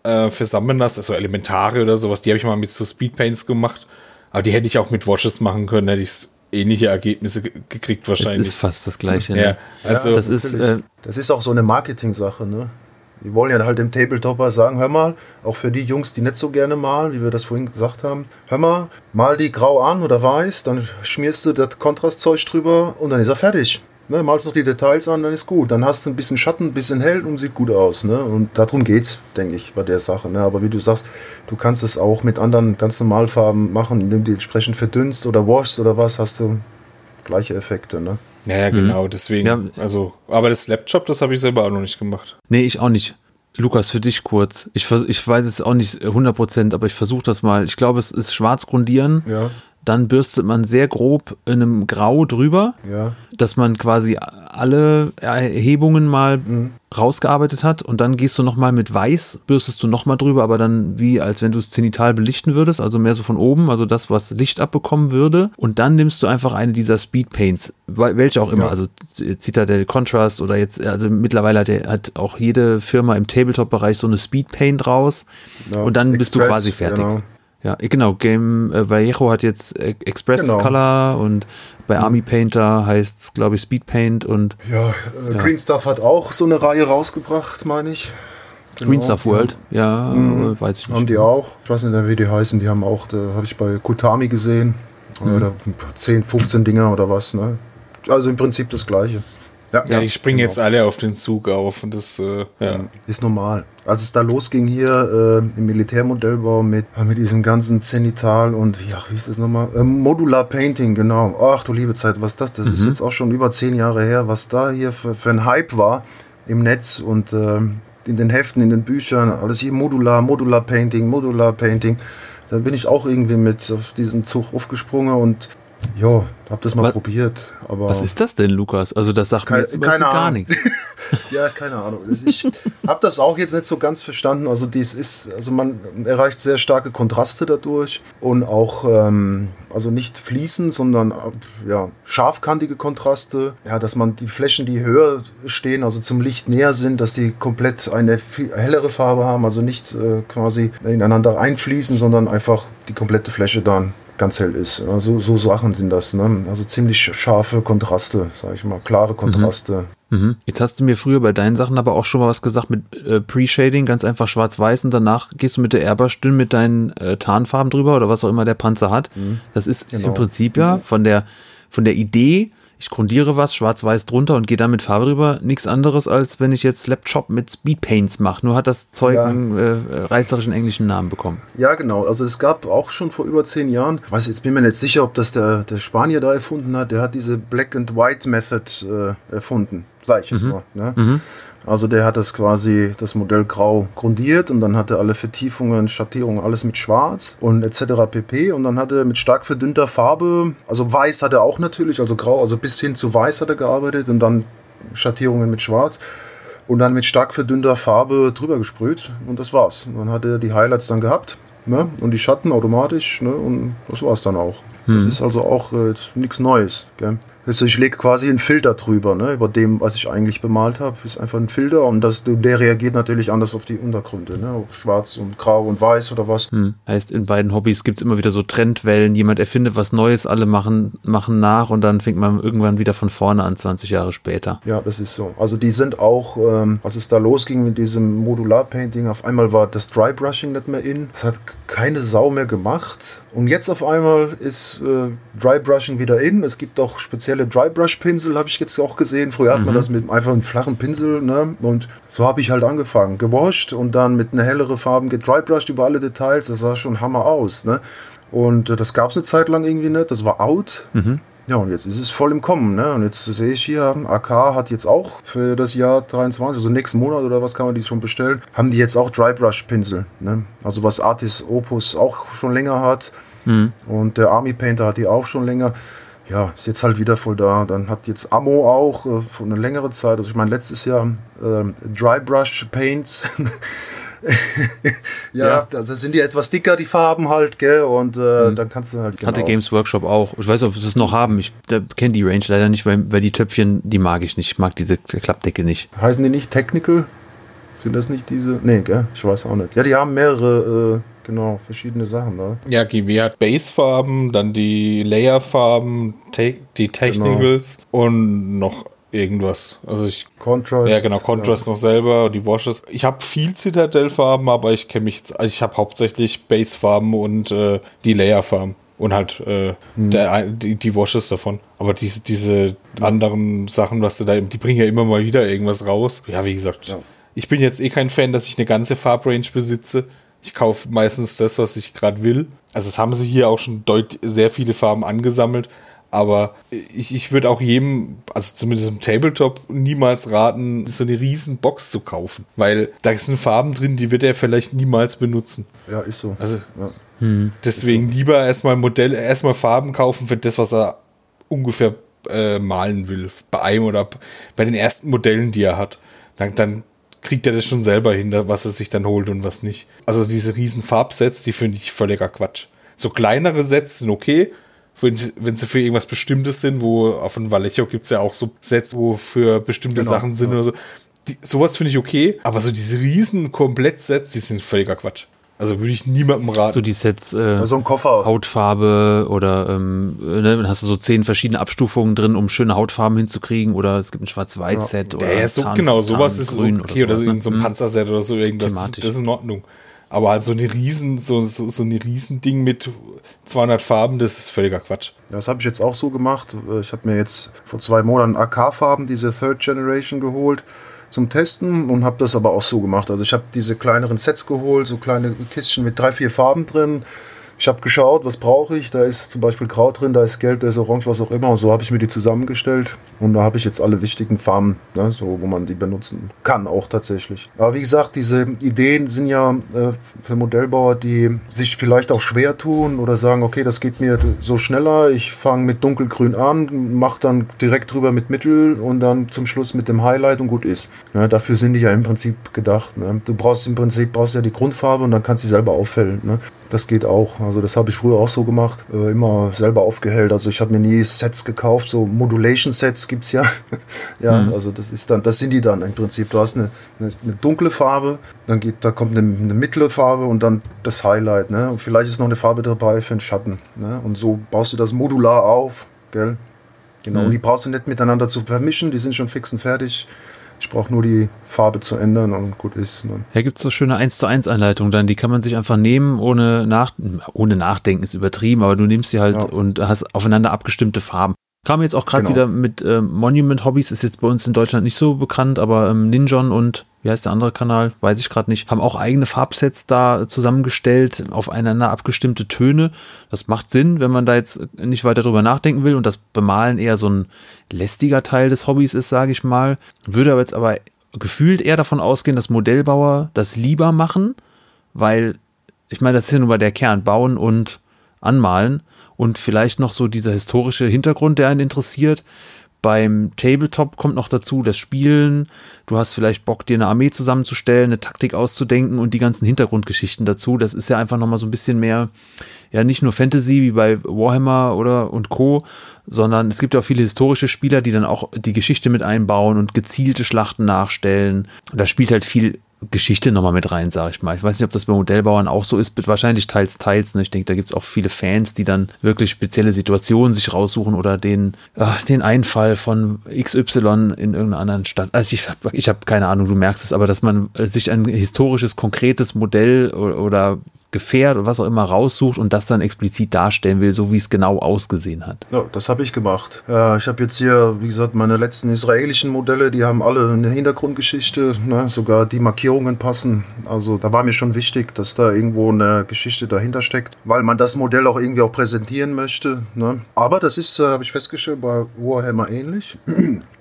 äh, für Summoners, also Elementare oder sowas, die habe ich mal mit so Speedpaints gemacht. Aber die hätte ich auch mit Watches machen können, hätte ich ähnliche Ergebnisse gekriegt wahrscheinlich. Das ist fast das gleiche. Ne? Ja, also ja, das ist äh, das ist auch so eine Marketing-Sache, ne? Wir wollen ja halt dem Tabletopper sagen, hör mal, auch für die Jungs, die nicht so gerne malen, wie wir das vorhin gesagt haben, hör mal, mal die grau an oder weiß, dann schmierst du das Kontrastzeug drüber und dann ist er fertig. Ne, malst noch die Details an, dann ist gut. Dann hast du ein bisschen Schatten, ein bisschen hell und sieht gut aus. Ne? Und darum geht's, denke ich, bei der Sache. Ne? Aber wie du sagst, du kannst es auch mit anderen ganz normalen Farben machen, indem du die entsprechend verdünnst oder washst oder was, hast du gleiche Effekte. Ne? Ja, ja, genau, deswegen. Ja. Also, aber das Laptop, das habe ich selber auch noch nicht gemacht. Nee, ich auch nicht. Lukas, für dich kurz. Ich, ich weiß es auch nicht 100%, aber ich versuche das mal. Ich glaube, es ist schwarz grundieren. Ja, Dann bürstet man sehr grob in einem Grau drüber, ja. dass man quasi alle Erhebungen mal rausgearbeitet hat. Und dann gehst du nochmal mit Weiß, bürstest du nochmal drüber, aber dann wie, als wenn du es zenital belichten würdest, also mehr so von oben, also das, was Licht abbekommen würde. Und dann nimmst du einfach eine dieser Speed Paints, wel- welche auch immer, Ja. also Citadel Contrast oder jetzt, also mittlerweile hat, der- hat auch jede Firma im Tabletop-Bereich so eine Speed Paint raus. Ja, Und dann bist du Express, quasi fertig. genau. Ja, genau. Game äh, Vallejo hat jetzt äh, Express Genau. Color und bei Army Painter heißt es, glaube ich, Speed Paint und Ja, äh, Green Stuff hat auch so eine Reihe rausgebracht, meine ich. Genau, Green Stuff World. Ja, äh, weiß ich nicht. Haben die auch. Ich weiß nicht, wie die heißen. Die haben auch, da habe ich bei Kutami gesehen. Mhm. Oder 10, 15 Dinger oder was. Ne? Also im Prinzip das Gleiche. Ja, die springen genau. jetzt alle auf den Zug auf und das, äh, ja. Ist normal. Als es da losging hier äh, im Militärmodellbau mit, äh, mit diesem ganzen Zenital und ja, wie hieß das nochmal? Ähm, Modular Painting, genau. Ach du liebe Zeit, was ist das? Das ist jetzt auch schon über zehn Jahre her, was da hier für, für ein Hype war im Netz und ähm, in den Heften, in den Büchern, alles hier Modular, Modular Painting, Modular Painting. Da bin ich auch irgendwie mit auf diesen Zug aufgesprungen und ja, hab das mal Was- probiert. Aber Was ist das denn, Lukas? Also das sagt mir Keine- jetzt keine gar nichts. Ja, keine Ahnung. Ich habe das auch jetzt nicht so ganz verstanden. Also dies ist, also man erreicht sehr starke Kontraste dadurch und auch, ähm, also nicht fließend, sondern äh, ja, scharfkantige Kontraste. Ja, dass man die Flächen, die höher stehen, also zum Licht näher sind, dass die komplett eine hellere Farbe haben, also nicht äh, quasi ineinander einfließen, sondern einfach die komplette Fläche dann ganz hell ist. Also so Sachen sind das. Ne? Also ziemlich scharfe Kontraste, sage ich mal, klare Kontraste. Mhm. Jetzt hast du mir früher bei deinen Sachen aber auch schon mal was gesagt mit äh, Pre-Shading, ganz einfach schwarz-weiß und danach gehst du mit der Airbrush dünn mit deinen äh, Tarnfarben drüber oder was auch immer der Panzer hat. Das ist Genau. im Prinzip ja von der, von der Idee, ich grundiere was schwarz-weiß drunter und gehe dann mit Farbe drüber, nichts anderes als wenn ich jetzt Laptop mit Speedpaints mache. Nur hat das Zeug Ja. einen äh, reißerischen englischen Namen bekommen. Ja, genau. Also es gab auch schon vor über zehn Jahren, ich weiß jetzt bin mir nicht sicher, ob das der, der Spanier da erfunden hat, der hat diese Black and White Method äh, erfunden, sag ich jetzt mal. Ne? Also der hat das quasi das Modell grau grundiert und dann hatte alle Vertiefungen, Schattierungen, alles mit schwarz und etc. pp. Und dann hat er mit stark verdünnter Farbe, also weiß hat er auch natürlich, also grau, also bis hin zu weiß hat er gearbeitet und dann Schattierungen mit schwarz und dann mit stark verdünnter Farbe drüber gesprüht und das war's. Und dann hat er die Highlights dann gehabt ne? und die Schatten automatisch ne? und das war's dann auch. Das ist also auch äh, nichts Neues. Gell? Also ich lege quasi einen Filter drüber, ne? über dem, was ich eigentlich bemalt habe. Ist einfach ein Filter und das, der reagiert natürlich anders auf die Untergründe. Ne? Ob schwarz und grau und weiß oder was. Hm. Heißt, in beiden Hobbys gibt es immer wieder so Trendwellen. Jemand erfindet was Neues, alle machen, machen nach und dann fängt man irgendwann wieder von vorne an, 20 Jahre später. Ja, das ist so. Also die sind auch, ähm, als es da losging mit diesem Modular-Painting, auf einmal war das Dry-Brushing nicht mehr in. Das hat keine Sau mehr gemacht. Und jetzt auf einmal ist äh, Dry-Brushing wieder in. Es gibt auch spezielle Dry-Brush-Pinsel, habe ich jetzt auch gesehen. Früher hat man das mit einfach einem flachen Pinsel. Ne? Und so habe ich halt angefangen. Gewascht und dann mit einer helleren Farbe gedrybrushed über alle Details. Das sah schon Hammer aus. Ne? Und äh, das gab es eine Zeit lang irgendwie nicht. Das war out. Ja, und jetzt ist es voll im Kommen. Ne? Und jetzt sehe ich hier, AK hat jetzt auch für das Jahr 23, also nächsten Monat oder was kann man die schon bestellen, haben die jetzt auch Drybrush-Pinsel. Ne? Also was Artis Opus auch schon länger hat. Und der Army Painter hat die auch schon länger. Ja, ist jetzt halt wieder voll da. Dann hat jetzt Ammo auch äh, für eine längere Zeit. Also ich meine, letztes Jahr ähm, Drybrush Paints. ja, Ja. also sind die etwas dicker, die Farben halt, gell? Und äh, dann kannst du halt genau. Hatte Games Workshop auch. Ich weiß ob sie es noch haben. Ich kenne die Range leider nicht, weil, weil die Töpfchen, die mag ich nicht. Ich mag diese Klappdecke nicht. Heißen die nicht Technical? Sind das nicht diese? Nee, gell? Ich weiß auch nicht. Ja, die haben mehrere, äh, genau, verschiedene Sachen da. Ja, GW hat Basefarben, dann die Layerfarben, te die Technicals und noch irgendwas. Also ich Contrast. ja genau Contrast noch selber und die Washes. Ich habe viel Citadel-Farben, aber ich kenne mich jetzt. Also ich habe hauptsächlich Basefarben und äh, die Layerfarben. Und halt äh, mhm. der, die, die Washes davon. Aber diese, diese anderen Sachen, was du da, die bringen ja immer mal wieder irgendwas raus. Ja, wie gesagt, ja. ich bin jetzt eh kein Fan, dass ich eine ganze Farbrange besitze. Ich kaufe meistens das, was ich gerade will. Also es haben sie hier auch schon deut sehr viele Farben angesammelt. Aber ich, ich würde auch jedem, also zumindest im Tabletop, niemals raten, so eine riesen Box zu kaufen. Weil da sind Farben drin, die wird er vielleicht niemals benutzen. Ja, ist so. Also ja. hm. deswegen so. lieber erstmal Modelle, erstmal Farben kaufen für das, was er ungefähr äh, malen will. Bei einem oder bei den ersten Modellen, die er hat. Dann, dann kriegt er das schon selber hin, was er sich dann holt und was nicht. Also diese riesen Farbsets, die finde ich völliger Quatsch. So kleinere Sets sind okay, wenn, wenn sie für irgendwas Bestimmtes sind, wo auf dem Vallejo gibt es ja auch so Sets, wo für bestimmte genau, Sachen sind ja. oder so. Die, sowas finde ich okay, aber so diese riesen Komplettsets, die sind völliger Quatsch. Also würde ich niemandem raten. So die Sets, äh, so ein Koffer. Hautfarbe oder ähm, ne, dann hast du so zehn verschiedene Abstufungen drin, um schöne Hautfarben hinzukriegen oder es gibt ein Schwarz-Weiß-Set ja. oder ja, so, Tarn, genau, sowas ist okay oder, oder so, ne? so ein hm. Panzerset oder so irgendwas. Das, das ist in Ordnung. Aber halt so eine riesen, so, so, so eine riesen Ding mit 200 Farben, das ist völliger Quatsch. Das habe ich jetzt auch so gemacht. Ich habe mir jetzt vor zwei Monaten AK-Farben, diese Third Generation geholt zum Testen und habe das aber auch so gemacht. Also ich habe diese kleineren Sets geholt, so kleine Kistchen mit drei, vier Farben drin ich habe geschaut, was brauche ich. Da ist zum Beispiel Kraut drin, da ist Gelb, da ist Orange, was auch immer. Und so habe ich mir die zusammengestellt. Und da habe ich jetzt alle wichtigen Farben, ne, so, wo man die benutzen kann, auch tatsächlich. Aber wie gesagt, diese Ideen sind ja äh, für Modellbauer, die sich vielleicht auch schwer tun oder sagen, okay, das geht mir so schneller. Ich fange mit dunkelgrün an, mache dann direkt drüber mit Mittel und dann zum Schluss mit dem Highlight und gut ist. Ne, dafür sind die ja im Prinzip gedacht. Ne. Du brauchst im Prinzip brauchst ja die Grundfarbe und dann kannst du sie selber auffällen. Ne. Das geht auch. Also das habe ich früher auch so gemacht. Äh, immer selber aufgehellt. Also ich habe mir nie Sets gekauft. So Modulation-Sets gibt es ja. ja, mhm. also das ist dann, das sind die dann im Prinzip. Du hast eine, eine, eine dunkle Farbe, dann geht, da kommt eine, eine, mittlere Farbe und dann das Highlight. Ne? Und vielleicht ist noch eine Farbe dabei für den Schatten. Ne? Und so baust du das modular auf, gell? Genau. Mhm. Und die brauchst du nicht miteinander zu vermischen, die sind schon fix und fertig. Ich brauche nur die Farbe zu ändern und gut ist. Ne? Ja, gibt es so schöne 1 zu 1 Anleitungen dann, die kann man sich einfach nehmen, ohne, nach, ohne Nachdenken ist übertrieben, aber du nimmst sie halt ja. und hast aufeinander abgestimmte Farben. Kam jetzt auch gerade genau. wieder mit äh, Monument Hobbies, ist jetzt bei uns in Deutschland nicht so bekannt, aber ähm, Ninjon und wie heißt der andere Kanal, weiß ich gerade nicht, haben auch eigene Farbsets da zusammengestellt, aufeinander abgestimmte Töne. Das macht Sinn, wenn man da jetzt nicht weiter drüber nachdenken will und das Bemalen eher so ein lästiger Teil des Hobbys ist, sage ich mal. Würde aber jetzt aber gefühlt eher davon ausgehen, dass Modellbauer das lieber machen, weil ich meine, das ist ja nur bei der Kern, bauen und anmalen und vielleicht noch so dieser historische Hintergrund, der einen interessiert. Beim Tabletop kommt noch dazu das Spielen. Du hast vielleicht Bock, dir eine Armee zusammenzustellen, eine Taktik auszudenken und die ganzen Hintergrundgeschichten dazu. Das ist ja einfach nochmal so ein bisschen mehr, ja, nicht nur Fantasy wie bei Warhammer oder und Co., sondern es gibt ja auch viele historische Spieler, die dann auch die Geschichte mit einbauen und gezielte Schlachten nachstellen. Da spielt halt viel Geschichte nochmal mit rein, sag ich mal. Ich weiß nicht, ob das bei Modellbauern auch so ist, wahrscheinlich teils, teils. Ne? Ich denke, da gibt es auch viele Fans, die dann wirklich spezielle Situationen sich raussuchen oder den, ach, den Einfall von XY in irgendeiner anderen Stadt. Also ich, ich habe keine Ahnung, du merkst es, aber dass man äh, sich ein historisches, konkretes Modell oder Gefährt oder was auch immer raussucht und das dann explizit darstellen will, so wie es genau ausgesehen hat. Ja, das habe ich gemacht. Ja, ich habe jetzt hier, wie gesagt, meine letzten israelischen Modelle, die haben alle eine Hintergrundgeschichte, ne? sogar die Markierungen passen. Also da war mir schon wichtig, dass da irgendwo eine Geschichte dahinter steckt, weil man das Modell auch irgendwie auch präsentieren möchte. Ne? Aber das ist, äh, habe ich festgestellt, bei Warhammer ähnlich.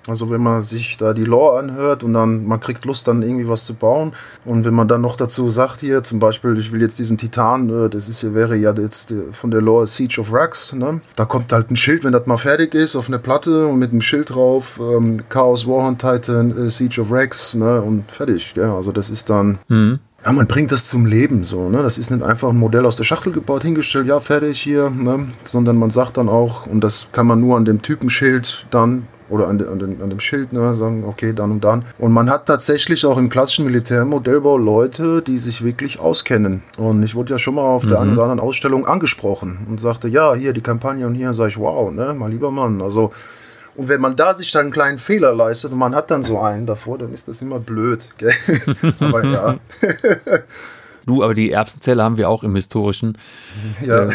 Also wenn man sich da die Lore anhört und dann man kriegt Lust dann irgendwie was zu bauen und wenn man dann noch dazu sagt hier zum Beispiel ich will jetzt diesen Titan, äh, das ist wäre ja jetzt von der Lore Siege of Rax, ne? da kommt halt ein Schild, wenn das mal fertig ist auf eine Platte und mit einem Schild drauf ähm, Chaos Warhound Titan äh, Siege of Rax ne? und fertig. Ja, also das ist dann mhm. Ja, man bringt das zum Leben so, ne? Das ist nicht einfach ein Modell aus der Schachtel gebaut, hingestellt, ja, fertig hier, ne? Sondern man sagt dann auch, und das kann man nur an dem Typenschild dann oder an, an, an dem Schild, ne, sagen, okay, dann und dann. Und man hat tatsächlich auch im klassischen Militärmodellbau Leute, die sich wirklich auskennen. Und ich wurde ja schon mal auf mhm. der einen oder anderen Ausstellung angesprochen und sagte, ja, hier die Kampagne und hier sage ich, wow, ne, mein lieber Mann, also und wenn man da sich dann einen kleinen Fehler leistet und man hat dann so einen davor, dann ist das immer blöd. Gell? Aber ja. Du, aber die Erbsenzelle haben wir auch im historischen. Ja, Äh,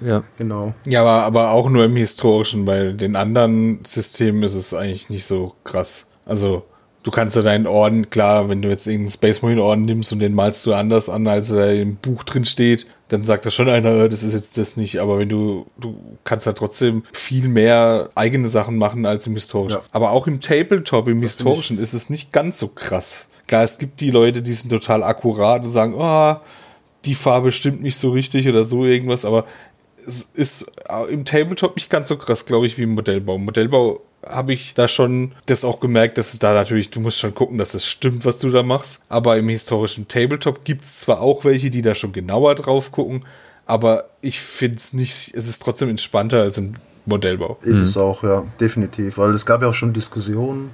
ja. genau. Ja, aber, aber auch nur im historischen, bei den anderen Systemen ist es eigentlich nicht so krass. Also, du kannst ja deinen Orden, klar, wenn du jetzt irgendeinen Space Marine Orden nimmst und den malst du anders an, als er im Buch drin steht, dann sagt da schon einer, äh, das ist jetzt das nicht. Aber wenn du, du kannst ja trotzdem viel mehr eigene Sachen machen als im historischen. Ja. Aber auch im Tabletop, im historischen, ist es nicht ganz so krass. Klar, es gibt die Leute, die sind total akkurat und sagen, oh, die Farbe stimmt nicht so richtig oder so irgendwas, aber es ist im Tabletop nicht ganz so krass, glaube ich, wie im Modellbau. Im Modellbau habe ich da schon das auch gemerkt, dass es da natürlich, du musst schon gucken, dass es stimmt, was du da machst. Aber im historischen Tabletop gibt es zwar auch welche, die da schon genauer drauf gucken, aber ich finde es nicht, es ist trotzdem entspannter als im Modellbau. Ist es auch, ja, definitiv. Weil es gab ja auch schon Diskussionen.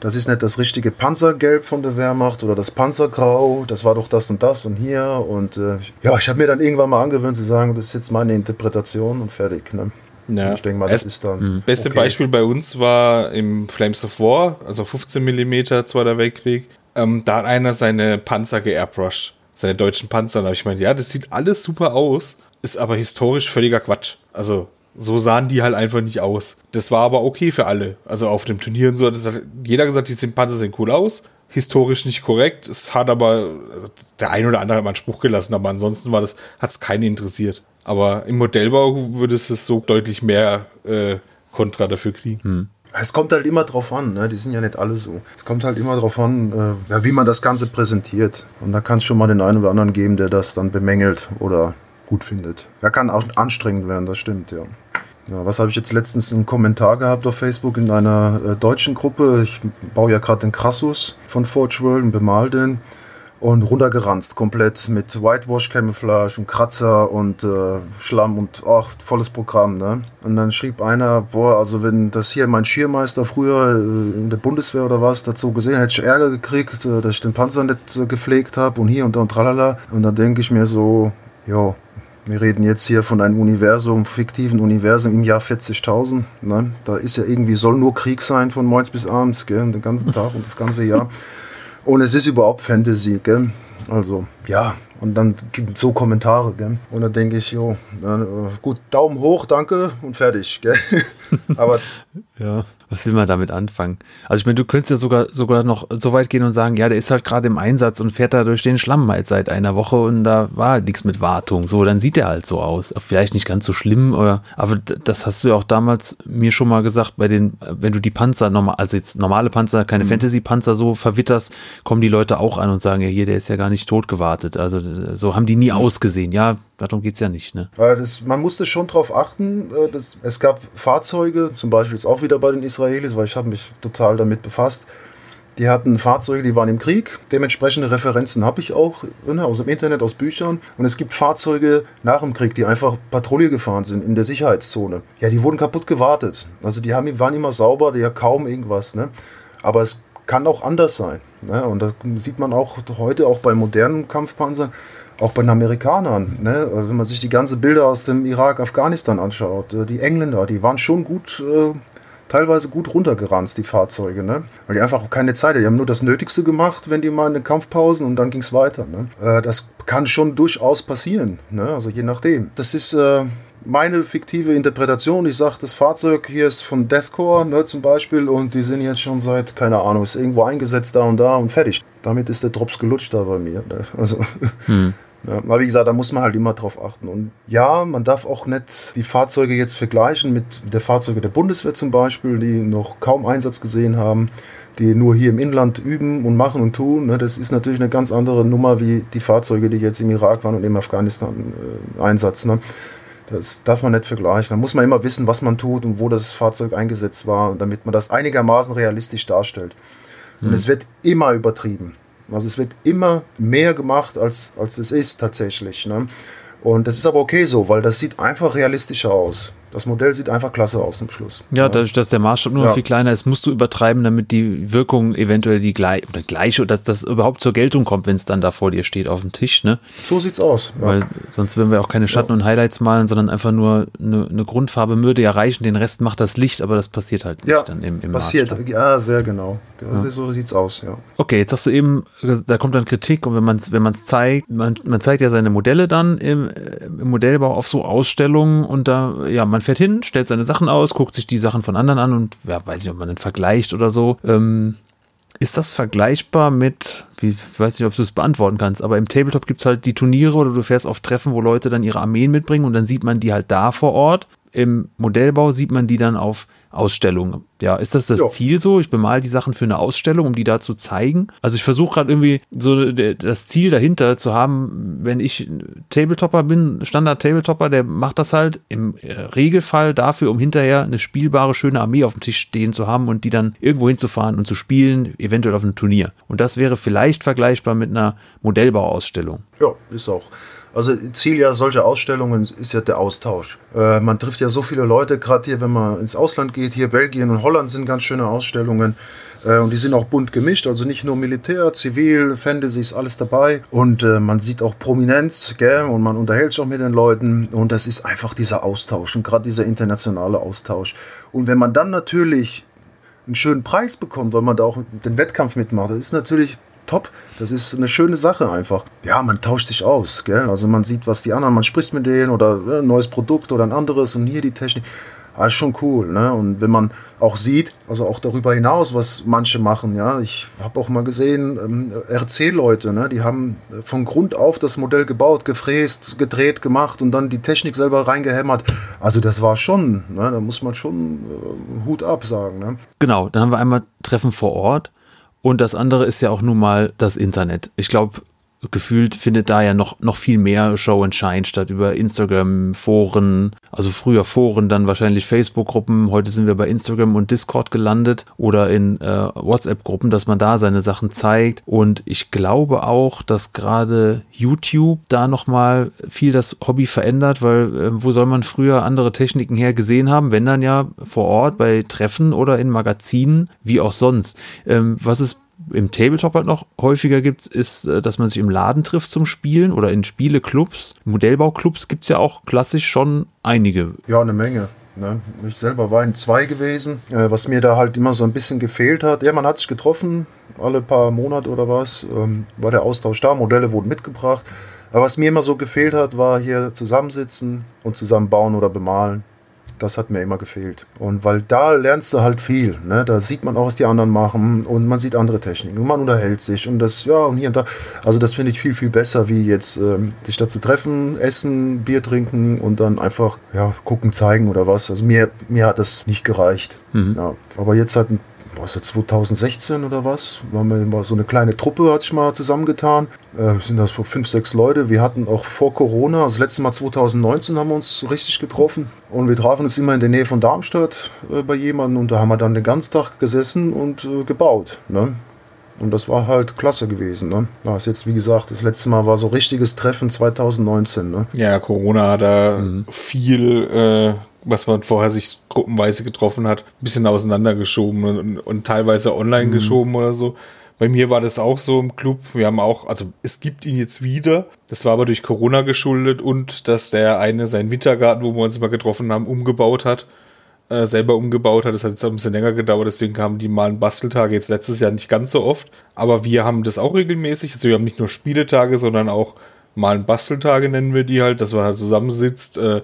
Das ist nicht das richtige Panzergelb von der Wehrmacht oder das Panzergrau. Das war doch das und das und hier. Und äh, ja, ich habe mir dann irgendwann mal angewöhnt zu sagen, das ist jetzt meine Interpretation und fertig. Ne? Ja. Ich denke mal, das Es- ist dann. Beste okay. Beispiel bei uns war im Flames of War, also 15 mm Zweiter Weltkrieg. Ähm, da hat einer seine Panzer geairbrushed, seine deutschen Panzer. Da habe ich gemeint, ja, das sieht alles super aus, ist aber historisch völliger Quatsch. Also so sahen die halt einfach nicht aus. Das war aber okay für alle. Also auf dem Turnier und so hat jeder gesagt, die sind Panzer sehen cool aus. Historisch nicht korrekt. Es hat aber der ein oder andere hat mal einen Spruch gelassen, aber ansonsten war das, hat es keinen interessiert. Aber im Modellbau würde es es so deutlich mehr äh, Kontra dafür kriegen. Es kommt halt immer drauf an, ne? die sind ja nicht alle so. Es kommt halt immer drauf an, äh, ja, wie man das Ganze präsentiert. Und da kann es schon mal den einen oder anderen geben, der das dann bemängelt oder gut findet. Da kann auch anstrengend werden, das stimmt, ja. Ja, was habe ich jetzt letztens einen Kommentar gehabt auf Facebook in einer äh, deutschen Gruppe? Ich baue ja gerade den Crassus von Forge World und bemal den. Und runtergeranzt komplett mit Whitewash Camouflage und Kratzer und äh, Schlamm und ach, volles Programm, ne? Und dann schrieb einer, boah, also wenn das hier mein Schiermeister früher äh, in der Bundeswehr oder was dazu gesehen hätte ich Ärger gekriegt, äh, dass ich den Panzer nicht äh, gepflegt habe und hier und da und tralala. Und dann denke ich mir so, jo, wir reden jetzt hier von einem Universum, fiktiven Universum im Jahr 40.000. Ne? Da ist ja irgendwie, soll nur Krieg sein von morgens bis abends, gell? den ganzen Tag und das ganze Jahr. Und es ist überhaupt Fantasy, gell? Also, ja. Und dann gibt es so Kommentare, gell? Und dann denke ich, jo, dann, äh, gut, Daumen hoch, danke und fertig, gell? Aber Ja, was will man damit anfangen? Also ich meine, du könntest ja sogar sogar noch so weit gehen und sagen, ja, der ist halt gerade im Einsatz und fährt da durch den Schlamm halt seit einer Woche und da war halt nichts mit Wartung. So, dann sieht er halt so aus. Vielleicht nicht ganz so schlimm, oder, aber das hast du ja auch damals mir schon mal gesagt, bei den, wenn du die Panzer normal, also jetzt normale Panzer, keine Fantasy-Panzer so verwitterst, kommen die Leute auch an und sagen, ja, hier, der ist ja gar nicht tot gewartet. Also so haben die nie ausgesehen. Ja, darum geht's ja nicht, ne? Das, man musste schon darauf achten, äh, dass, es gab Fahrzeuge, zum Beispiel jetzt auch wieder bei den Israelis, weil ich habe mich total damit befasst. Die hatten Fahrzeuge, die waren im Krieg. Dementsprechende Referenzen habe ich auch ne, aus dem Internet, aus Büchern. Und es gibt Fahrzeuge nach dem Krieg, die einfach Patrouille gefahren sind in der Sicherheitszone. Ja, die wurden kaputt gewartet. Also die haben, waren immer sauber, die ja kaum irgendwas. Ne? Aber es kann auch anders sein. Ne? Und das sieht man auch heute auch bei modernen Kampfpanzern, auch bei den Amerikanern. Ne? Wenn man sich die ganzen Bilder aus dem Irak, Afghanistan anschaut, äh, die Engländer, die waren schon gut, äh, teilweise gut runtergeranzt, die Fahrzeuge. Ne? Weil die einfach keine Zeit hatten. Die haben nur das Nötigste gemacht, wenn die mal in den Kampfpausen und dann ging es weiter. Ne? Äh, das kann schon durchaus passieren. Ne? Also je nachdem. Das ist. Äh, meine fiktive Interpretation, ich sage, das Fahrzeug hier ist von Deathcore ne, zum Beispiel und die sind jetzt schon seit, keine Ahnung, ist irgendwo eingesetzt da und da und fertig. Damit ist der Drops gelutscht da bei mir. Ne? Also, ja, aber wie gesagt, da muss man halt immer drauf achten. Und ja, man darf auch nicht die Fahrzeuge jetzt vergleichen mit der Fahrzeuge der Bundeswehr zum Beispiel, die noch kaum Einsatz gesehen haben, die nur hier im Inland üben und machen und tun. Ne? Das ist natürlich eine ganz andere Nummer wie die Fahrzeuge, die jetzt im Irak waren und im Afghanistan-Einsatz. ne? Das darf man nicht vergleichen. Da muss man immer wissen, was man tut und wo das Fahrzeug eingesetzt war, damit man das einigermaßen realistisch darstellt. Und es wird immer übertrieben. Also es wird immer mehr gemacht, als, als es ist tatsächlich. Ne? Und das ist aber okay so, weil das sieht einfach realistischer aus. Das Modell sieht einfach klasse aus zum Schluss. Ja, dadurch, dass der Maßstab nur Ja. viel kleiner ist, musst du übertreiben, damit die Wirkung eventuell die gleich oder gleiche oder dass das überhaupt zur Geltung kommt, wenn es dann da vor dir steht auf dem Tisch, ne? So sieht's aus. Ja. Weil sonst würden wir auch keine Schatten und Highlights malen, sondern einfach nur eine, eine Grundfarbe würde ja reichen, den Rest macht das Licht, aber das passiert halt nicht ja, dann im, im passiert. Maßstab. Ja, sehr genau. So sieht's aus, ja. Okay, jetzt hast du eben, da kommt dann Kritik und wenn man es wenn man's zeigt, man, man zeigt ja seine Modelle dann im, im Modellbau auf so Ausstellungen und da, ja, man fährt hin, stellt seine Sachen aus, guckt sich die Sachen von anderen an und ja, weiß nicht, ob man dann vergleicht oder so. Ähm, ist das vergleichbar mit, wie, ich weiß nicht, ob du es beantworten kannst, aber im Tabletop gibt es halt die Turniere oder du fährst auf Treffen, wo Leute dann ihre Armeen mitbringen und dann sieht man die halt da vor Ort. Im Modellbau sieht man die dann auf Ausstellungen. Ja, ist das das Ja. Ziel so? Ich bemal die Sachen für eine Ausstellung, um die da zu zeigen. Also ich versuche gerade irgendwie so das Ziel dahinter zu haben, wenn ich Tabletopper bin, Standard-Tabletopper, der macht das halt im äh, Regelfall dafür, um hinterher eine spielbare, schöne Armee auf dem Tisch stehen zu haben und die dann irgendwo hinzufahren und zu spielen, eventuell auf einem Turnier. Und das wäre vielleicht vergleichbar mit einer Modellbauausstellung. Ja, ist auch. Also Ziel ja solcher Ausstellungen ist ja der Austausch. Äh, man trifft ja so viele Leute, gerade hier, wenn man ins Ausland geht, hier Belgien und Holland sind ganz schöne Ausstellungen. Äh, und die sind auch bunt gemischt, also nicht nur Militär, Zivil, Fantasy ist alles dabei. Und äh, man sieht auch Prominenz, gell? und man unterhält sich auch mit den Leuten. Und das ist einfach dieser Austausch und gerade dieser internationale Austausch. Und wenn man dann natürlich einen schönen Preis bekommt, weil man da auch den Wettkampf mitmacht, das ist natürlich top. Das ist eine schöne Sache einfach. Ja, man tauscht sich aus, gell? Also man sieht, was die anderen, man spricht mit denen oder äh, ein neues Produkt oder ein anderes und hier die Technik. Ah, ist schon cool, ne? Und wenn man auch sieht, also auch darüber hinaus, was manche machen, ja, ich habe auch mal gesehen, ähm, RC-Leute, ne, die haben äh, von Grund auf das Modell gebaut, gefräst, gedreht, gemacht und dann die Technik selber reingehämmert. Also das war schon, ne, da muss man schon äh, Hut ab sagen, ne? Genau, dann haben wir einmal Treffen vor Ort und das andere ist ja auch nun mal das Internet. Ich glaube, gefühlt findet da ja noch, noch viel mehr Show and Shine statt über Instagram, Foren, also früher Foren, dann wahrscheinlich Facebook-Gruppen. Heute sind wir bei Instagram und Discord gelandet oder in äh, WhatsApp-Gruppen, dass man da seine Sachen zeigt. Und ich glaube auch, dass gerade YouTube da nochmal viel das Hobby verändert, weil äh, wo soll man früher andere Techniken her gesehen haben, wenn dann ja vor Ort bei Treffen oder in Magazinen, wie auch sonst. Ähm, was es im Tabletop halt noch häufiger gibt, ist, äh, dass man sich im Laden trifft zum Spielen oder in Spieleclubs. Modellbauclubs gibt es ja auch klassisch schon einige. Ja, eine Menge. Ne? Ich selber war in zwei gewesen, äh, was mir da halt immer so ein bisschen gefehlt hat. Ja, man hat sich getroffen, alle paar Monate oder was, ähm, war der Austausch da, Modelle wurden mitgebracht. Aber was mir immer so gefehlt hat, war hier zusammensitzen und zusammen bauen oder bemalen. Das hat mir immer gefehlt. Und weil da lernst du halt viel. Ne? Da sieht man auch, was die anderen machen und man sieht andere Techniken und man unterhält sich und das, ja, und hier und da. Also das finde ich viel, viel besser, wie jetzt ähm, sich da zu treffen, essen, Bier trinken und dann einfach, ja, gucken, zeigen oder was. Also mir, mir hat das nicht gereicht. Ja. Aber jetzt hat ein was ist das, 2016 oder was? Waren wir mal so eine kleine Truppe, hat sich mal zusammengetan. Äh, sind das so fünf, sechs Leute. Wir hatten auch vor Corona, also das letzte Mal 2019 haben wir uns so richtig getroffen. Und wir trafen uns immer in der Nähe von Darmstadt äh, bei jemandem und da haben wir dann den ganzen Tag gesessen und äh, gebaut. Ne? Und das war halt klasse gewesen. Ne? Das ist jetzt, wie gesagt, das letzte Mal war so richtiges Treffen 2019. Ne? Ja, Corona hat da viel, äh, was man vorher sich gruppenweise getroffen hat, ein bisschen auseinandergeschoben und, und teilweise online geschoben oder so. Bei mir war das auch so im Club. Wir haben auch, also es gibt ihn jetzt wieder. Das war aber durch Corona geschuldet und dass der eine seinen Wintergarten, wo wir uns mal getroffen haben, umgebaut hat. Äh, selber umgebaut hat. Das hat jetzt ein bisschen länger gedauert, deswegen kamen die malen Basteltage jetzt letztes Jahr nicht ganz so oft. Aber wir haben das auch regelmäßig. Also wir haben nicht nur Spieletage, sondern auch malen Basteltage nennen wir die halt, dass man halt zusammensitzt, äh,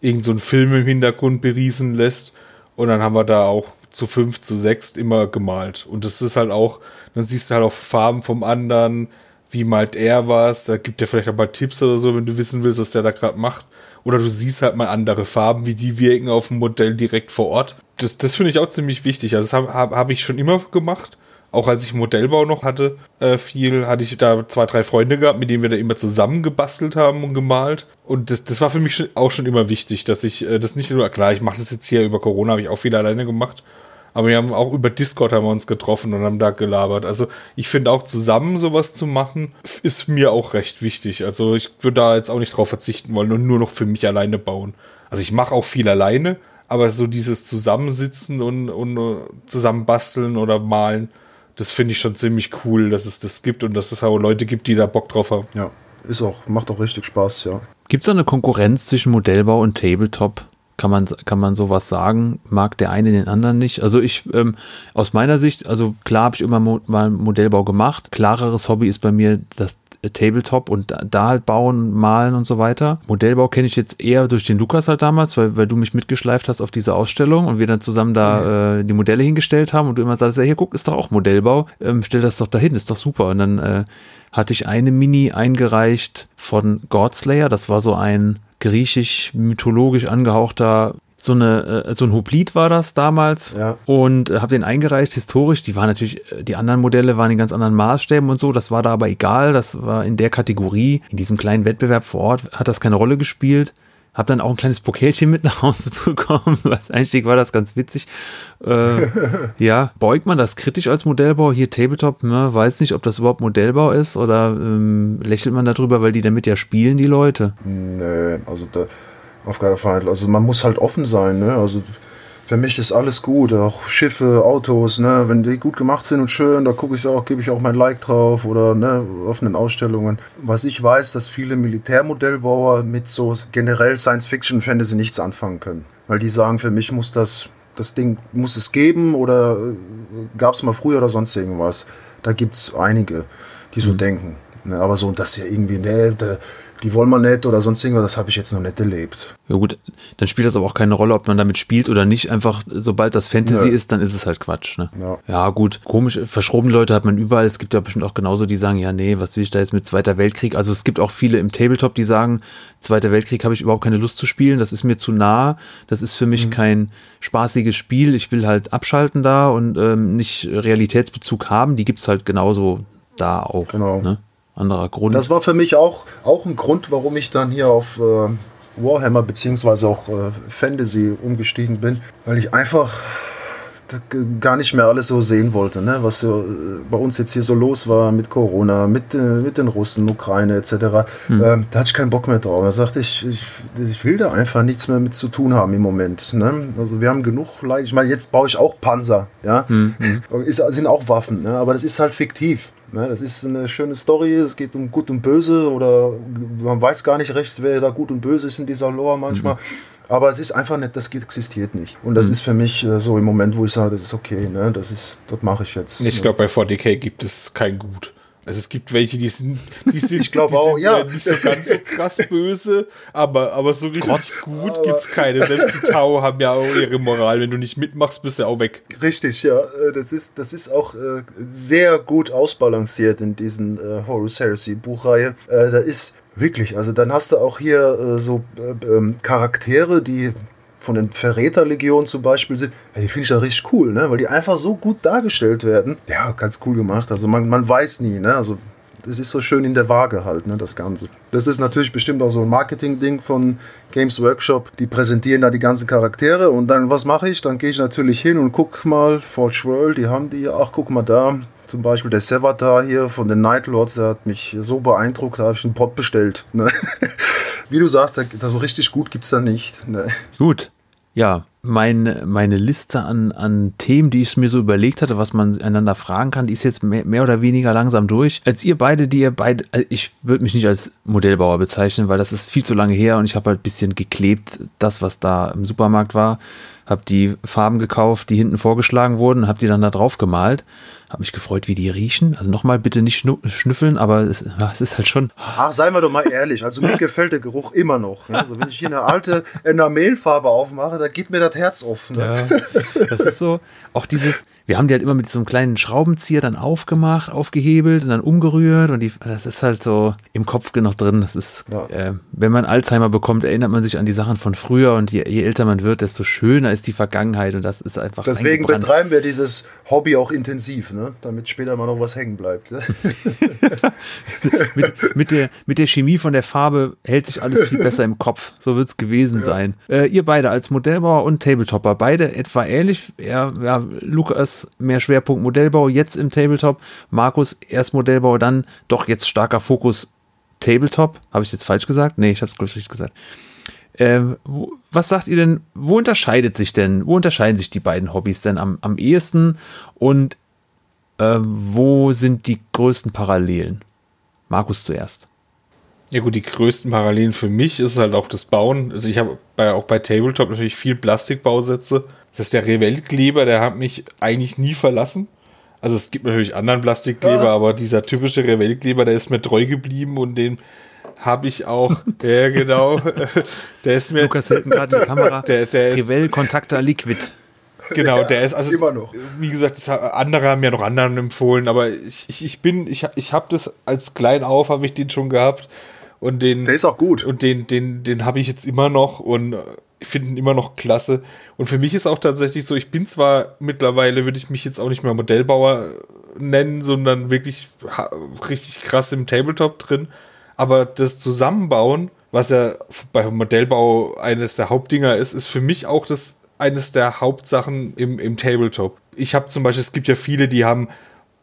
irgend so einen Film im Hintergrund beriesen lässt. Und dann haben wir da auch zu fünf, zu sechs immer gemalt. Und das ist halt auch, dann siehst du halt auch Farben vom anderen, wie malt er was, da gibt er vielleicht auch mal Tipps oder so, wenn du wissen willst, was der da gerade macht. Oder du siehst halt mal andere Farben, wie die wirken auf dem Modell direkt vor Ort. Das, das finde ich auch ziemlich wichtig. Also das habe hab, ich schon immer gemacht. Auch als ich Modellbau noch hatte, äh, viel, hatte ich da zwei, drei Freunde gehabt, mit denen wir da immer zusammen gebastelt haben und gemalt. Und das, das war für mich schon, auch schon immer wichtig, dass ich äh, das nicht nur, klar, ich mache das jetzt hier über Corona, habe ich auch viel alleine gemacht. Aber wir haben auch über Discord haben wir uns getroffen und haben da gelabert. Also ich finde auch zusammen sowas zu machen, ist mir auch recht wichtig. Also ich würde da jetzt auch nicht drauf verzichten wollen und nur noch für mich alleine bauen. Also ich mache auch viel alleine, aber so dieses Zusammensitzen und, und uh, zusammen basteln oder malen, das finde ich schon ziemlich cool, dass es das gibt und dass es auch Leute gibt, die da Bock drauf haben. Ja, ist auch, macht auch richtig Spaß, ja. Gibt es da eine Konkurrenz zwischen Modellbau und Tabletop? Kann man, kann man sowas sagen? Mag der eine den anderen nicht? Also ich, ähm, aus meiner Sicht, also klar habe ich immer mo mal Modellbau gemacht. Klareres Hobby ist bei mir das Tabletop und da halt bauen, malen und so weiter. Modellbau kenne ich jetzt eher durch den Lukas halt damals, weil, weil du mich mitgeschleift hast auf diese Ausstellung und wir dann zusammen da äh, die Modelle hingestellt haben und du immer sagst, ja, hier guck, ist doch auch Modellbau, ähm, stell das doch dahin, ist doch super. Und dann äh, hatte ich eine Mini eingereicht von Godslayer, das war so ein griechisch-mythologisch angehauchter so eine äh, so ein Hoplite war das damals. Ja. und äh, habe den eingereicht historisch. Die waren natürlich äh, die anderen Modelle waren in ganz anderen Maßstäben und so. Das war da aber egal. Das war in der Kategorie in diesem kleinen Wettbewerb vor Ort hat das keine Rolle gespielt habe dann auch ein kleines Pokelchen mit nach Hause bekommen So als Einstieg war das ganz witzig äh, ja beugt man das kritisch als Modellbau hier Tabletop ne, weiß nicht ob das überhaupt Modellbau ist oder ähm, lächelt man darüber weil die damit ja spielen die Leute Nee, also da, auf gar keinen Fall. Also man muss halt offen sein, ne? Also für mich ist alles gut, auch Schiffe, Autos, ne? Wenn die gut gemacht sind und schön, da gucke ich auch, gebe ich auch mein Like drauf oder ne, offenen Ausstellungen. Was ich weiß, dass viele Militärmodellbauer mit so generell Science Fiction Fantasy nichts anfangen können. Weil die sagen, für mich muss das, das Ding muss es geben oder gab es mal früher oder sonst irgendwas. Da gibt es einige, die so denken. Ne? Aber so, das ja irgendwie, ne, die wollen wir nicht oder sonst irgendwas, das habe ich jetzt noch nicht erlebt. Ja gut, dann spielt das aber auch keine Rolle, ob man damit spielt oder nicht. Einfach, sobald das Fantasy Nö. ist, dann ist es halt Quatsch. Ne? Ja. gut, komisch, verschrobene Leute hat man überall. Es gibt ja bestimmt auch genauso, die sagen, ja, nee, was will ich da jetzt mit Zweiter Weltkrieg? Also es gibt auch viele im Tabletop, die sagen, Zweiter Weltkrieg habe ich überhaupt keine Lust zu spielen, das ist mir zu nah, das ist für Mhm. mich kein spaßiges Spiel. Ich will halt abschalten da und ähm, nicht Realitätsbezug haben. Die gibt's halt genauso da auch. Genau. Ne? Anderer Grund. Das war für mich auch, auch ein Grund, warum ich dann hier auf äh, Warhammer beziehungsweise auch äh, Fantasy umgestiegen bin, weil ich einfach gar nicht mehr alles so sehen wollte, ne? was so, äh, bei uns jetzt hier so los war mit Corona, mit, äh, mit den Russen, Ukraine etc. Ähm, da hatte ich keinen Bock mehr drauf. Da sagte ich, ich, ich will da einfach nichts mehr mit zu tun haben im Moment. Ne? Also wir haben genug Leid. Ich meine, jetzt baue ich auch Panzer, ja, ist, sind auch Waffen, ne? aber das ist halt fiktiv. Ne, das ist eine schöne Story, es geht um Gut und Böse oder man weiß gar nicht recht, wer da gut und böse ist in dieser Lore manchmal. Aber es ist einfach nicht, das existiert nicht. Und das ist für mich äh, so im Moment, wo ich sage, das ist okay, ne? das ist, das mache ich jetzt. Ich glaube, bei 40k gibt es kein Gut. Also es gibt welche, die sind, die sind, Ich glaub die auch, sind ja. nicht so ganz so krass böse, aber, aber so richtig gut gibt's keine. Selbst die Tau haben ja auch ihre Moral. Wenn du nicht mitmachst, bist du auch weg. Richtig, ja. Äh, Das ist, das ist auch äh, sehr gut ausbalanciert in diesen äh, Horus Heresy Buchreihe. Da ist wirklich, also dann hast du auch hier äh, so äh, ähm, Charaktere, die von den Verräterlegionen zum Beispiel sind, ja, die finde ich ja richtig cool, ne? weil die einfach so gut dargestellt werden. Ja, ganz cool gemacht. Also man, man weiß nie, ne? Also das ist so schön in der Waage halt, ne, das Ganze. Das ist natürlich bestimmt auch so ein Marketing-Ding von Games Workshop. Die präsentieren da die ganzen Charaktere und dann, was mache ich? Dann gehe ich natürlich hin und guck mal, Forge World, die haben die, ach, guck mal da. Zum Beispiel der Sevatar hier von den Night Lords, der hat mich so beeindruckt, da habe ich einen Pot bestellt. Ne? Wie du sagst, so richtig gut gibt es da nicht. Ne? Gut. Ja, mein, meine Liste an, an Themen, die ich mir so überlegt hatte, was man einander fragen kann, die ist jetzt mehr, mehr oder weniger langsam durch. Als ihr beide, die ihr beide, also ich würde mich nicht als Modellbauer bezeichnen, weil das ist viel zu lange her und ich habe halt ein bisschen geklebt, das, was da im Supermarkt war. Habe die Farben gekauft, die hinten vorgeschlagen wurden, habe die dann da drauf gemalt. Habe mich gefreut, wie die riechen. Also nochmal bitte nicht schnüffeln, aber es, es ist halt schon Ach, seien wir doch mal ehrlich. Also mir gefällt der Geruch immer noch. Ne? Also wenn ich hier eine alte Enamelfarbe aufmache, da geht mir das Herz auf. Ne? Ja, das ist so. Auch dieses, wir haben die halt immer mit so einem kleinen Schraubenzieher dann aufgemacht, aufgehebelt und dann umgerührt und die, das ist halt so im Kopf noch drin. Das ist, Ja. äh, wenn man Alzheimer bekommt, erinnert man sich an die Sachen von früher und je, je älter man wird, desto schöner ist die Vergangenheit und das ist einfach. Deswegen betreiben wir dieses Hobby auch intensiv, ne? Damit später mal noch was hängen bleibt. Ne? mit, mit, der, mit der Chemie von der Farbe hält sich alles viel besser im Kopf. So wird es gewesen sein. Äh, ihr beide als Modellbauer und Tabletopper, beide etwa ähnlich. Ja, ja, Lukas mehr Schwerpunkt Modellbau, jetzt im Tabletop. Markus erst Modellbau, dann doch jetzt starker Fokus Tabletop. Habe ich jetzt falsch gesagt? Nee, ich habe es, glaube ich, richtig gesagt. Ähm, wo, was sagt ihr denn, wo unterscheidet sich denn, wo unterscheiden sich die beiden Hobbys denn am, am ehesten und äh, wo sind die größten Parallelen? Markus zuerst. Ja gut, die größten Parallelen für mich ist halt auch das Bauen. Also ich habe bei, auch bei Tabletop natürlich viel Plastikbausätze. Das ist der Revell-Kleber, der hat mich eigentlich nie verlassen. Also es gibt natürlich anderen Plastikkleber, ja. aber dieser typische Revell-Kleber, der ist mir treu geblieben und den habe ich auch. ja, genau. Der ist mir. Lukas hält gerade die Kamera. Der, der Revell Contacta Liquid. Genau, der ist also immer noch. Wie gesagt, andere haben ja noch anderen empfohlen, aber ich, ich, ich bin, ich, ich habe das als klein auf, habe ich den schon gehabt und den. Der ist auch gut. Und den, den, den habe ich jetzt immer noch und ich finde ihn immer noch klasse. Und für mich ist auch tatsächlich so, ich bin zwar mittlerweile, würde ich mich jetzt auch nicht mehr Modellbauer nennen, sondern wirklich richtig krass im Tabletop drin. Aber das Zusammenbauen, was ja bei Modellbau eines der Hauptdinger ist, ist für mich auch das eines der Hauptsachen im, im Tabletop. Ich habe zum Beispiel, es gibt ja viele, die haben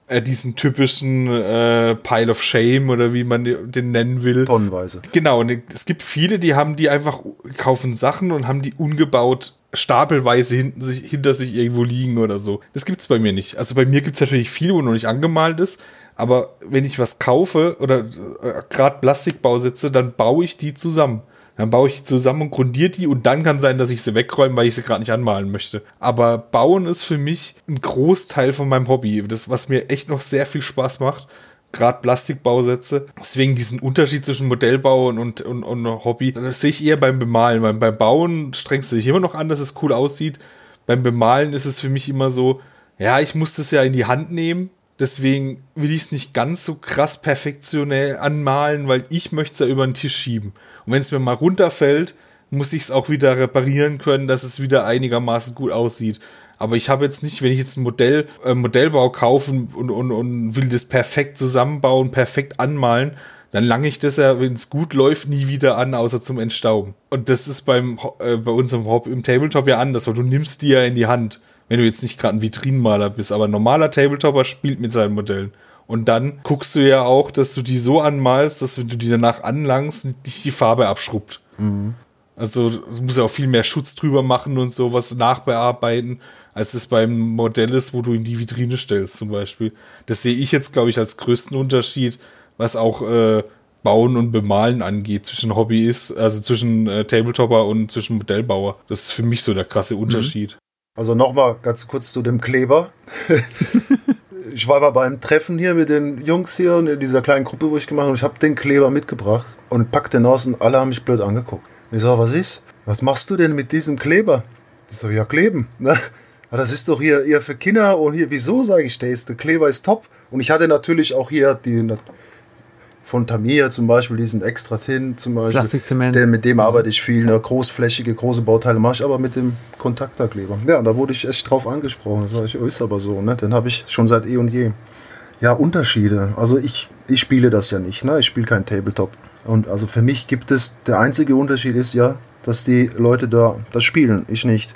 äh, diesen typischen äh, Pile of Shame oder wie man den nennen will. Tonnenweise. Genau, und es gibt viele, die haben die einfach, kaufen Sachen und haben die ungebaut stapelweise hinten sich, hinter sich irgendwo liegen oder so. Das gibt's bei mir nicht. Also bei mir gibt's natürlich viel, wo noch nicht angemalt ist, aber wenn ich was kaufe oder äh, gerade Plastikbausitze, dann baue ich die zusammen. Dann baue ich die zusammen und grundiere die und dann kann sein, dass ich sie wegräume, weil ich sie gerade nicht anmalen möchte. Aber Bauen ist für mich ein Großteil von meinem Hobby, das, was mir echt noch sehr viel Spaß macht. Gerade Plastikbausätze. Deswegen diesen Unterschied zwischen Modellbau und, und, und, Hobby, das sehe ich eher beim Bemalen. Weil beim Bauen strengst du dich immer noch an, dass es cool aussieht. Beim Bemalen ist es für mich immer so, ja, ich muss das ja in die Hand nehmen Deswegen will ich es nicht ganz so krass perfektionell anmalen, weil ich möchte es ja über den Tisch schieben. Und wenn es mir mal runterfällt, muss ich es auch wieder reparieren können, dass es wieder einigermaßen gut aussieht. Aber ich habe jetzt nicht, wenn ich jetzt ein Modell, äh, Modellbau kaufe und, und, und will das perfekt zusammenbauen, perfekt anmalen, dann lange ich das ja, wenn es gut läuft, nie wieder an, außer zum Entstauben. Und das ist beim, äh, bei unserem Hobby im Tabletop ja anders, weil du nimmst die ja in die Hand wenn du jetzt nicht gerade ein Vitrinenmaler bist, aber ein normaler Tabletopper spielt mit seinen Modellen. Und dann guckst du ja auch, dass du die so anmalst, dass wenn du die danach anlangst, nicht die Farbe abschrubbt. Mhm. Also du musst ja auch viel mehr Schutz drüber machen und sowas nachbearbeiten, als es beim Modell ist, wo du in die Vitrine stellst zum Beispiel. Das sehe ich jetzt, glaube ich, als größten Unterschied, was auch äh, Bauen und Bemalen angeht, zwischen Hobby ist, also zwischen äh, Tabletopper und zwischen Modellbauer. Das ist für mich so der krasse mhm. Unterschied. Also nochmal ganz kurz zu dem Kleber. ich war mal beim Treffen hier mit den Jungs hier und in dieser kleinen Gruppe, wo ich gemacht habe. Ich habe den Kleber mitgebracht und pack den aus und alle haben mich blöd angeguckt. Ich sage, was ist? Was machst du denn mit diesem Kleber? Ich sage, ja, kleben. Ne? Das ist doch hier eher für Kinder und hier, wieso, sage ich, der, ist, der Kleber ist top. Und ich hatte natürlich auch hier die von Tamiya zum Beispiel, die sind extra thin zum Beispiel. Plastikzement. Der, mit dem arbeite ich viel, ne, großflächige, große Bauteile mache ich aber mit dem Kontakterkleber. Ja, da wurde ich echt drauf angesprochen. Das sage ich, ist aber so, ne? Den habe ich schon seit eh und je. Ja, Unterschiede. Also ich, ich spiele das ja nicht, ne? Ich spiele kein Tabletop. Und also für mich gibt es, der einzige Unterschied ist ja, dass die Leute da das spielen, ich nicht.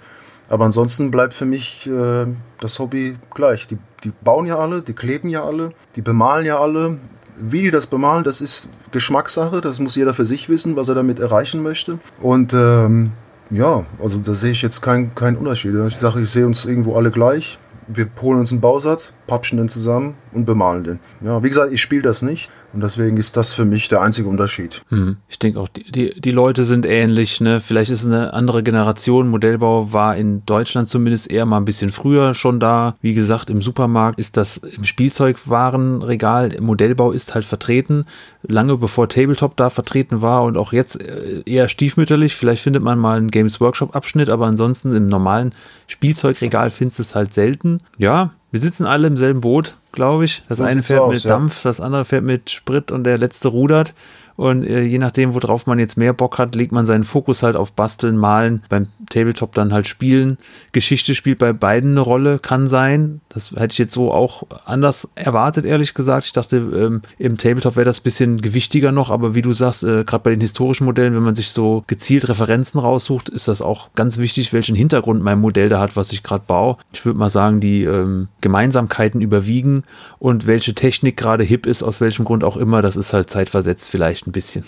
Aber ansonsten bleibt für mich äh, das Hobby gleich. Die, die bauen ja alle, die kleben ja alle, die bemalen ja alle, wie die das bemalen, das ist Geschmackssache. Das muss jeder für sich wissen, was er damit erreichen möchte. Und ähm, ja, also da sehe ich jetzt keinen kein Unterschied. Ich sage, ich sehe uns irgendwo alle gleich. Wir holen uns einen Bausatz, papschen den zusammen und bemalen den. Ja, wie gesagt, ich spiele das nicht. Und deswegen ist das für mich der einzige Unterschied. Hm. Ich denke auch, die, die, die Leute sind ähnlich. Ne? Vielleicht ist eine andere Generation. Modellbau war in Deutschland zumindest eher mal ein bisschen früher schon da. Wie gesagt, im Supermarkt ist das im Spielzeugwarenregal. Modellbau ist halt vertreten. Lange bevor Tabletop da vertreten war und auch jetzt äh, eher stiefmütterlich. Vielleicht findet man mal einen Games Workshop Abschnitt, aber ansonsten im normalen Spielzeugregal findest du es halt selten. Ja, wir sitzen alle im selben Boot, glaube ich. Das so eine fährt aus, mit ja. Dampf, das andere fährt mit Sprit und der letzte rudert. Und äh, je nachdem, worauf man jetzt mehr Bock hat, legt man seinen Fokus halt auf Basteln, Malen, beim Tabletop dann halt Spielen. Geschichte spielt bei beiden eine Rolle, kann sein. Das hätte ich jetzt so auch anders erwartet, ehrlich gesagt. Ich dachte, ähm, im Tabletop wäre das ein bisschen gewichtiger noch, aber wie du sagst, äh, gerade bei den historischen Modellen, wenn man sich so gezielt Referenzen raussucht, ist das auch ganz wichtig, welchen Hintergrund mein Modell da hat, was ich gerade baue. Ich würde mal sagen, die ähm, Gemeinsamkeiten überwiegen und welche Technik gerade hip ist, aus welchem Grund auch immer, das ist halt zeitversetzt vielleicht ein bisschen.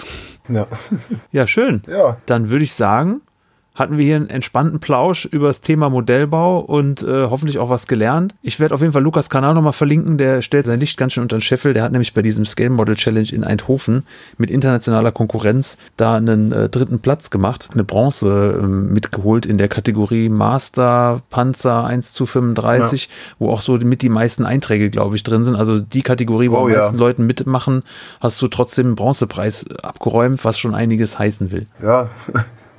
Ja. Ja, schön. Ja. Dann würde ich sagen, hatten wir hier einen entspannten Plausch über das Thema Modellbau und äh, hoffentlich auch was gelernt. Ich werde auf jeden Fall Lukas Kanal nochmal verlinken, der stellt sein Licht ganz schön unter den Scheffel. Der hat nämlich bei diesem Scale Model Challenge in Eindhoven mit internationaler Konkurrenz da einen äh, dritten Platz gemacht, eine Bronze äh, mitgeholt in der Kategorie Master Panzer 1 zu 35, ja. wo auch so mit die meisten Einträge, glaube ich, drin sind. Also die Kategorie, wo oh, die meisten ja. Leuten mitmachen, hast du trotzdem einen Bronzepreis abgeräumt, was schon einiges heißen will. Ja,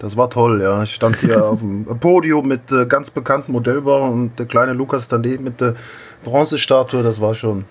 das war toll, ja. Ich stand hier auf dem Podium mit äh, ganz bekannten Modellbauern und der kleine Lukas daneben mit der Bronzestatue. Das war schon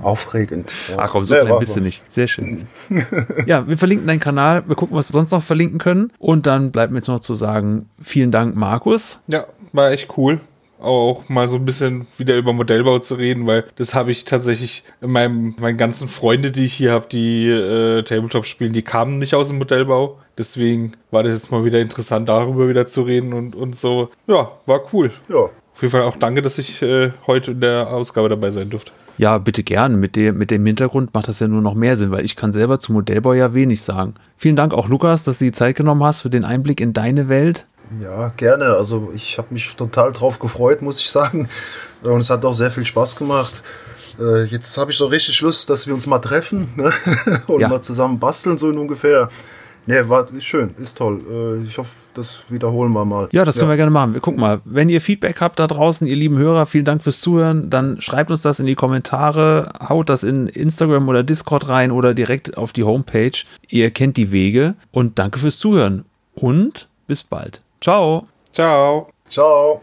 aufregend. Ja. Ach komm, so klein bist du nicht. Sehr schön. ja, wir verlinken deinen Kanal. Wir gucken, was wir sonst noch verlinken können. Und dann bleibt mir jetzt noch zu sagen, vielen Dank, Markus. Ja, war echt cool auch mal so ein bisschen wieder über Modellbau zu reden, weil das habe ich tatsächlich in meinem, meinen ganzen Freunde, die ich hier habe, die äh, Tabletop spielen, die kamen nicht aus dem Modellbau. Deswegen war das jetzt mal wieder interessant, darüber wieder zu reden und, und so. Ja, war cool. Ja. Auf jeden Fall auch danke, dass ich äh, heute in der Ausgabe dabei sein durfte. Ja, bitte gern. Mit dem, mit dem Hintergrund macht das ja nur noch mehr Sinn, weil ich kann selber zum Modellbau ja wenig sagen. Vielen Dank auch, Lukas, dass du die Zeit genommen hast für den Einblick in deine Welt. Ja, gerne. Also ich habe mich total drauf gefreut, muss ich sagen. Und es hat auch sehr viel Spaß gemacht. Äh, jetzt habe ich so richtig Lust, dass wir uns mal treffen ne? und ja. mal zusammen basteln, so ungefähr. Ne, war ist schön, ist toll. Äh, ich hoffe, das wiederholen wir mal. Ja, das können ja. wir gerne machen. Wir gucken mal. Wenn ihr Feedback habt da draußen, ihr lieben Hörer, vielen Dank fürs Zuhören. Dann schreibt uns das in die Kommentare, haut das in Instagram oder Discord rein oder direkt auf die Homepage. Ihr kennt die Wege und danke fürs Zuhören. Und bis bald. Ciao. Ciao. Ciao.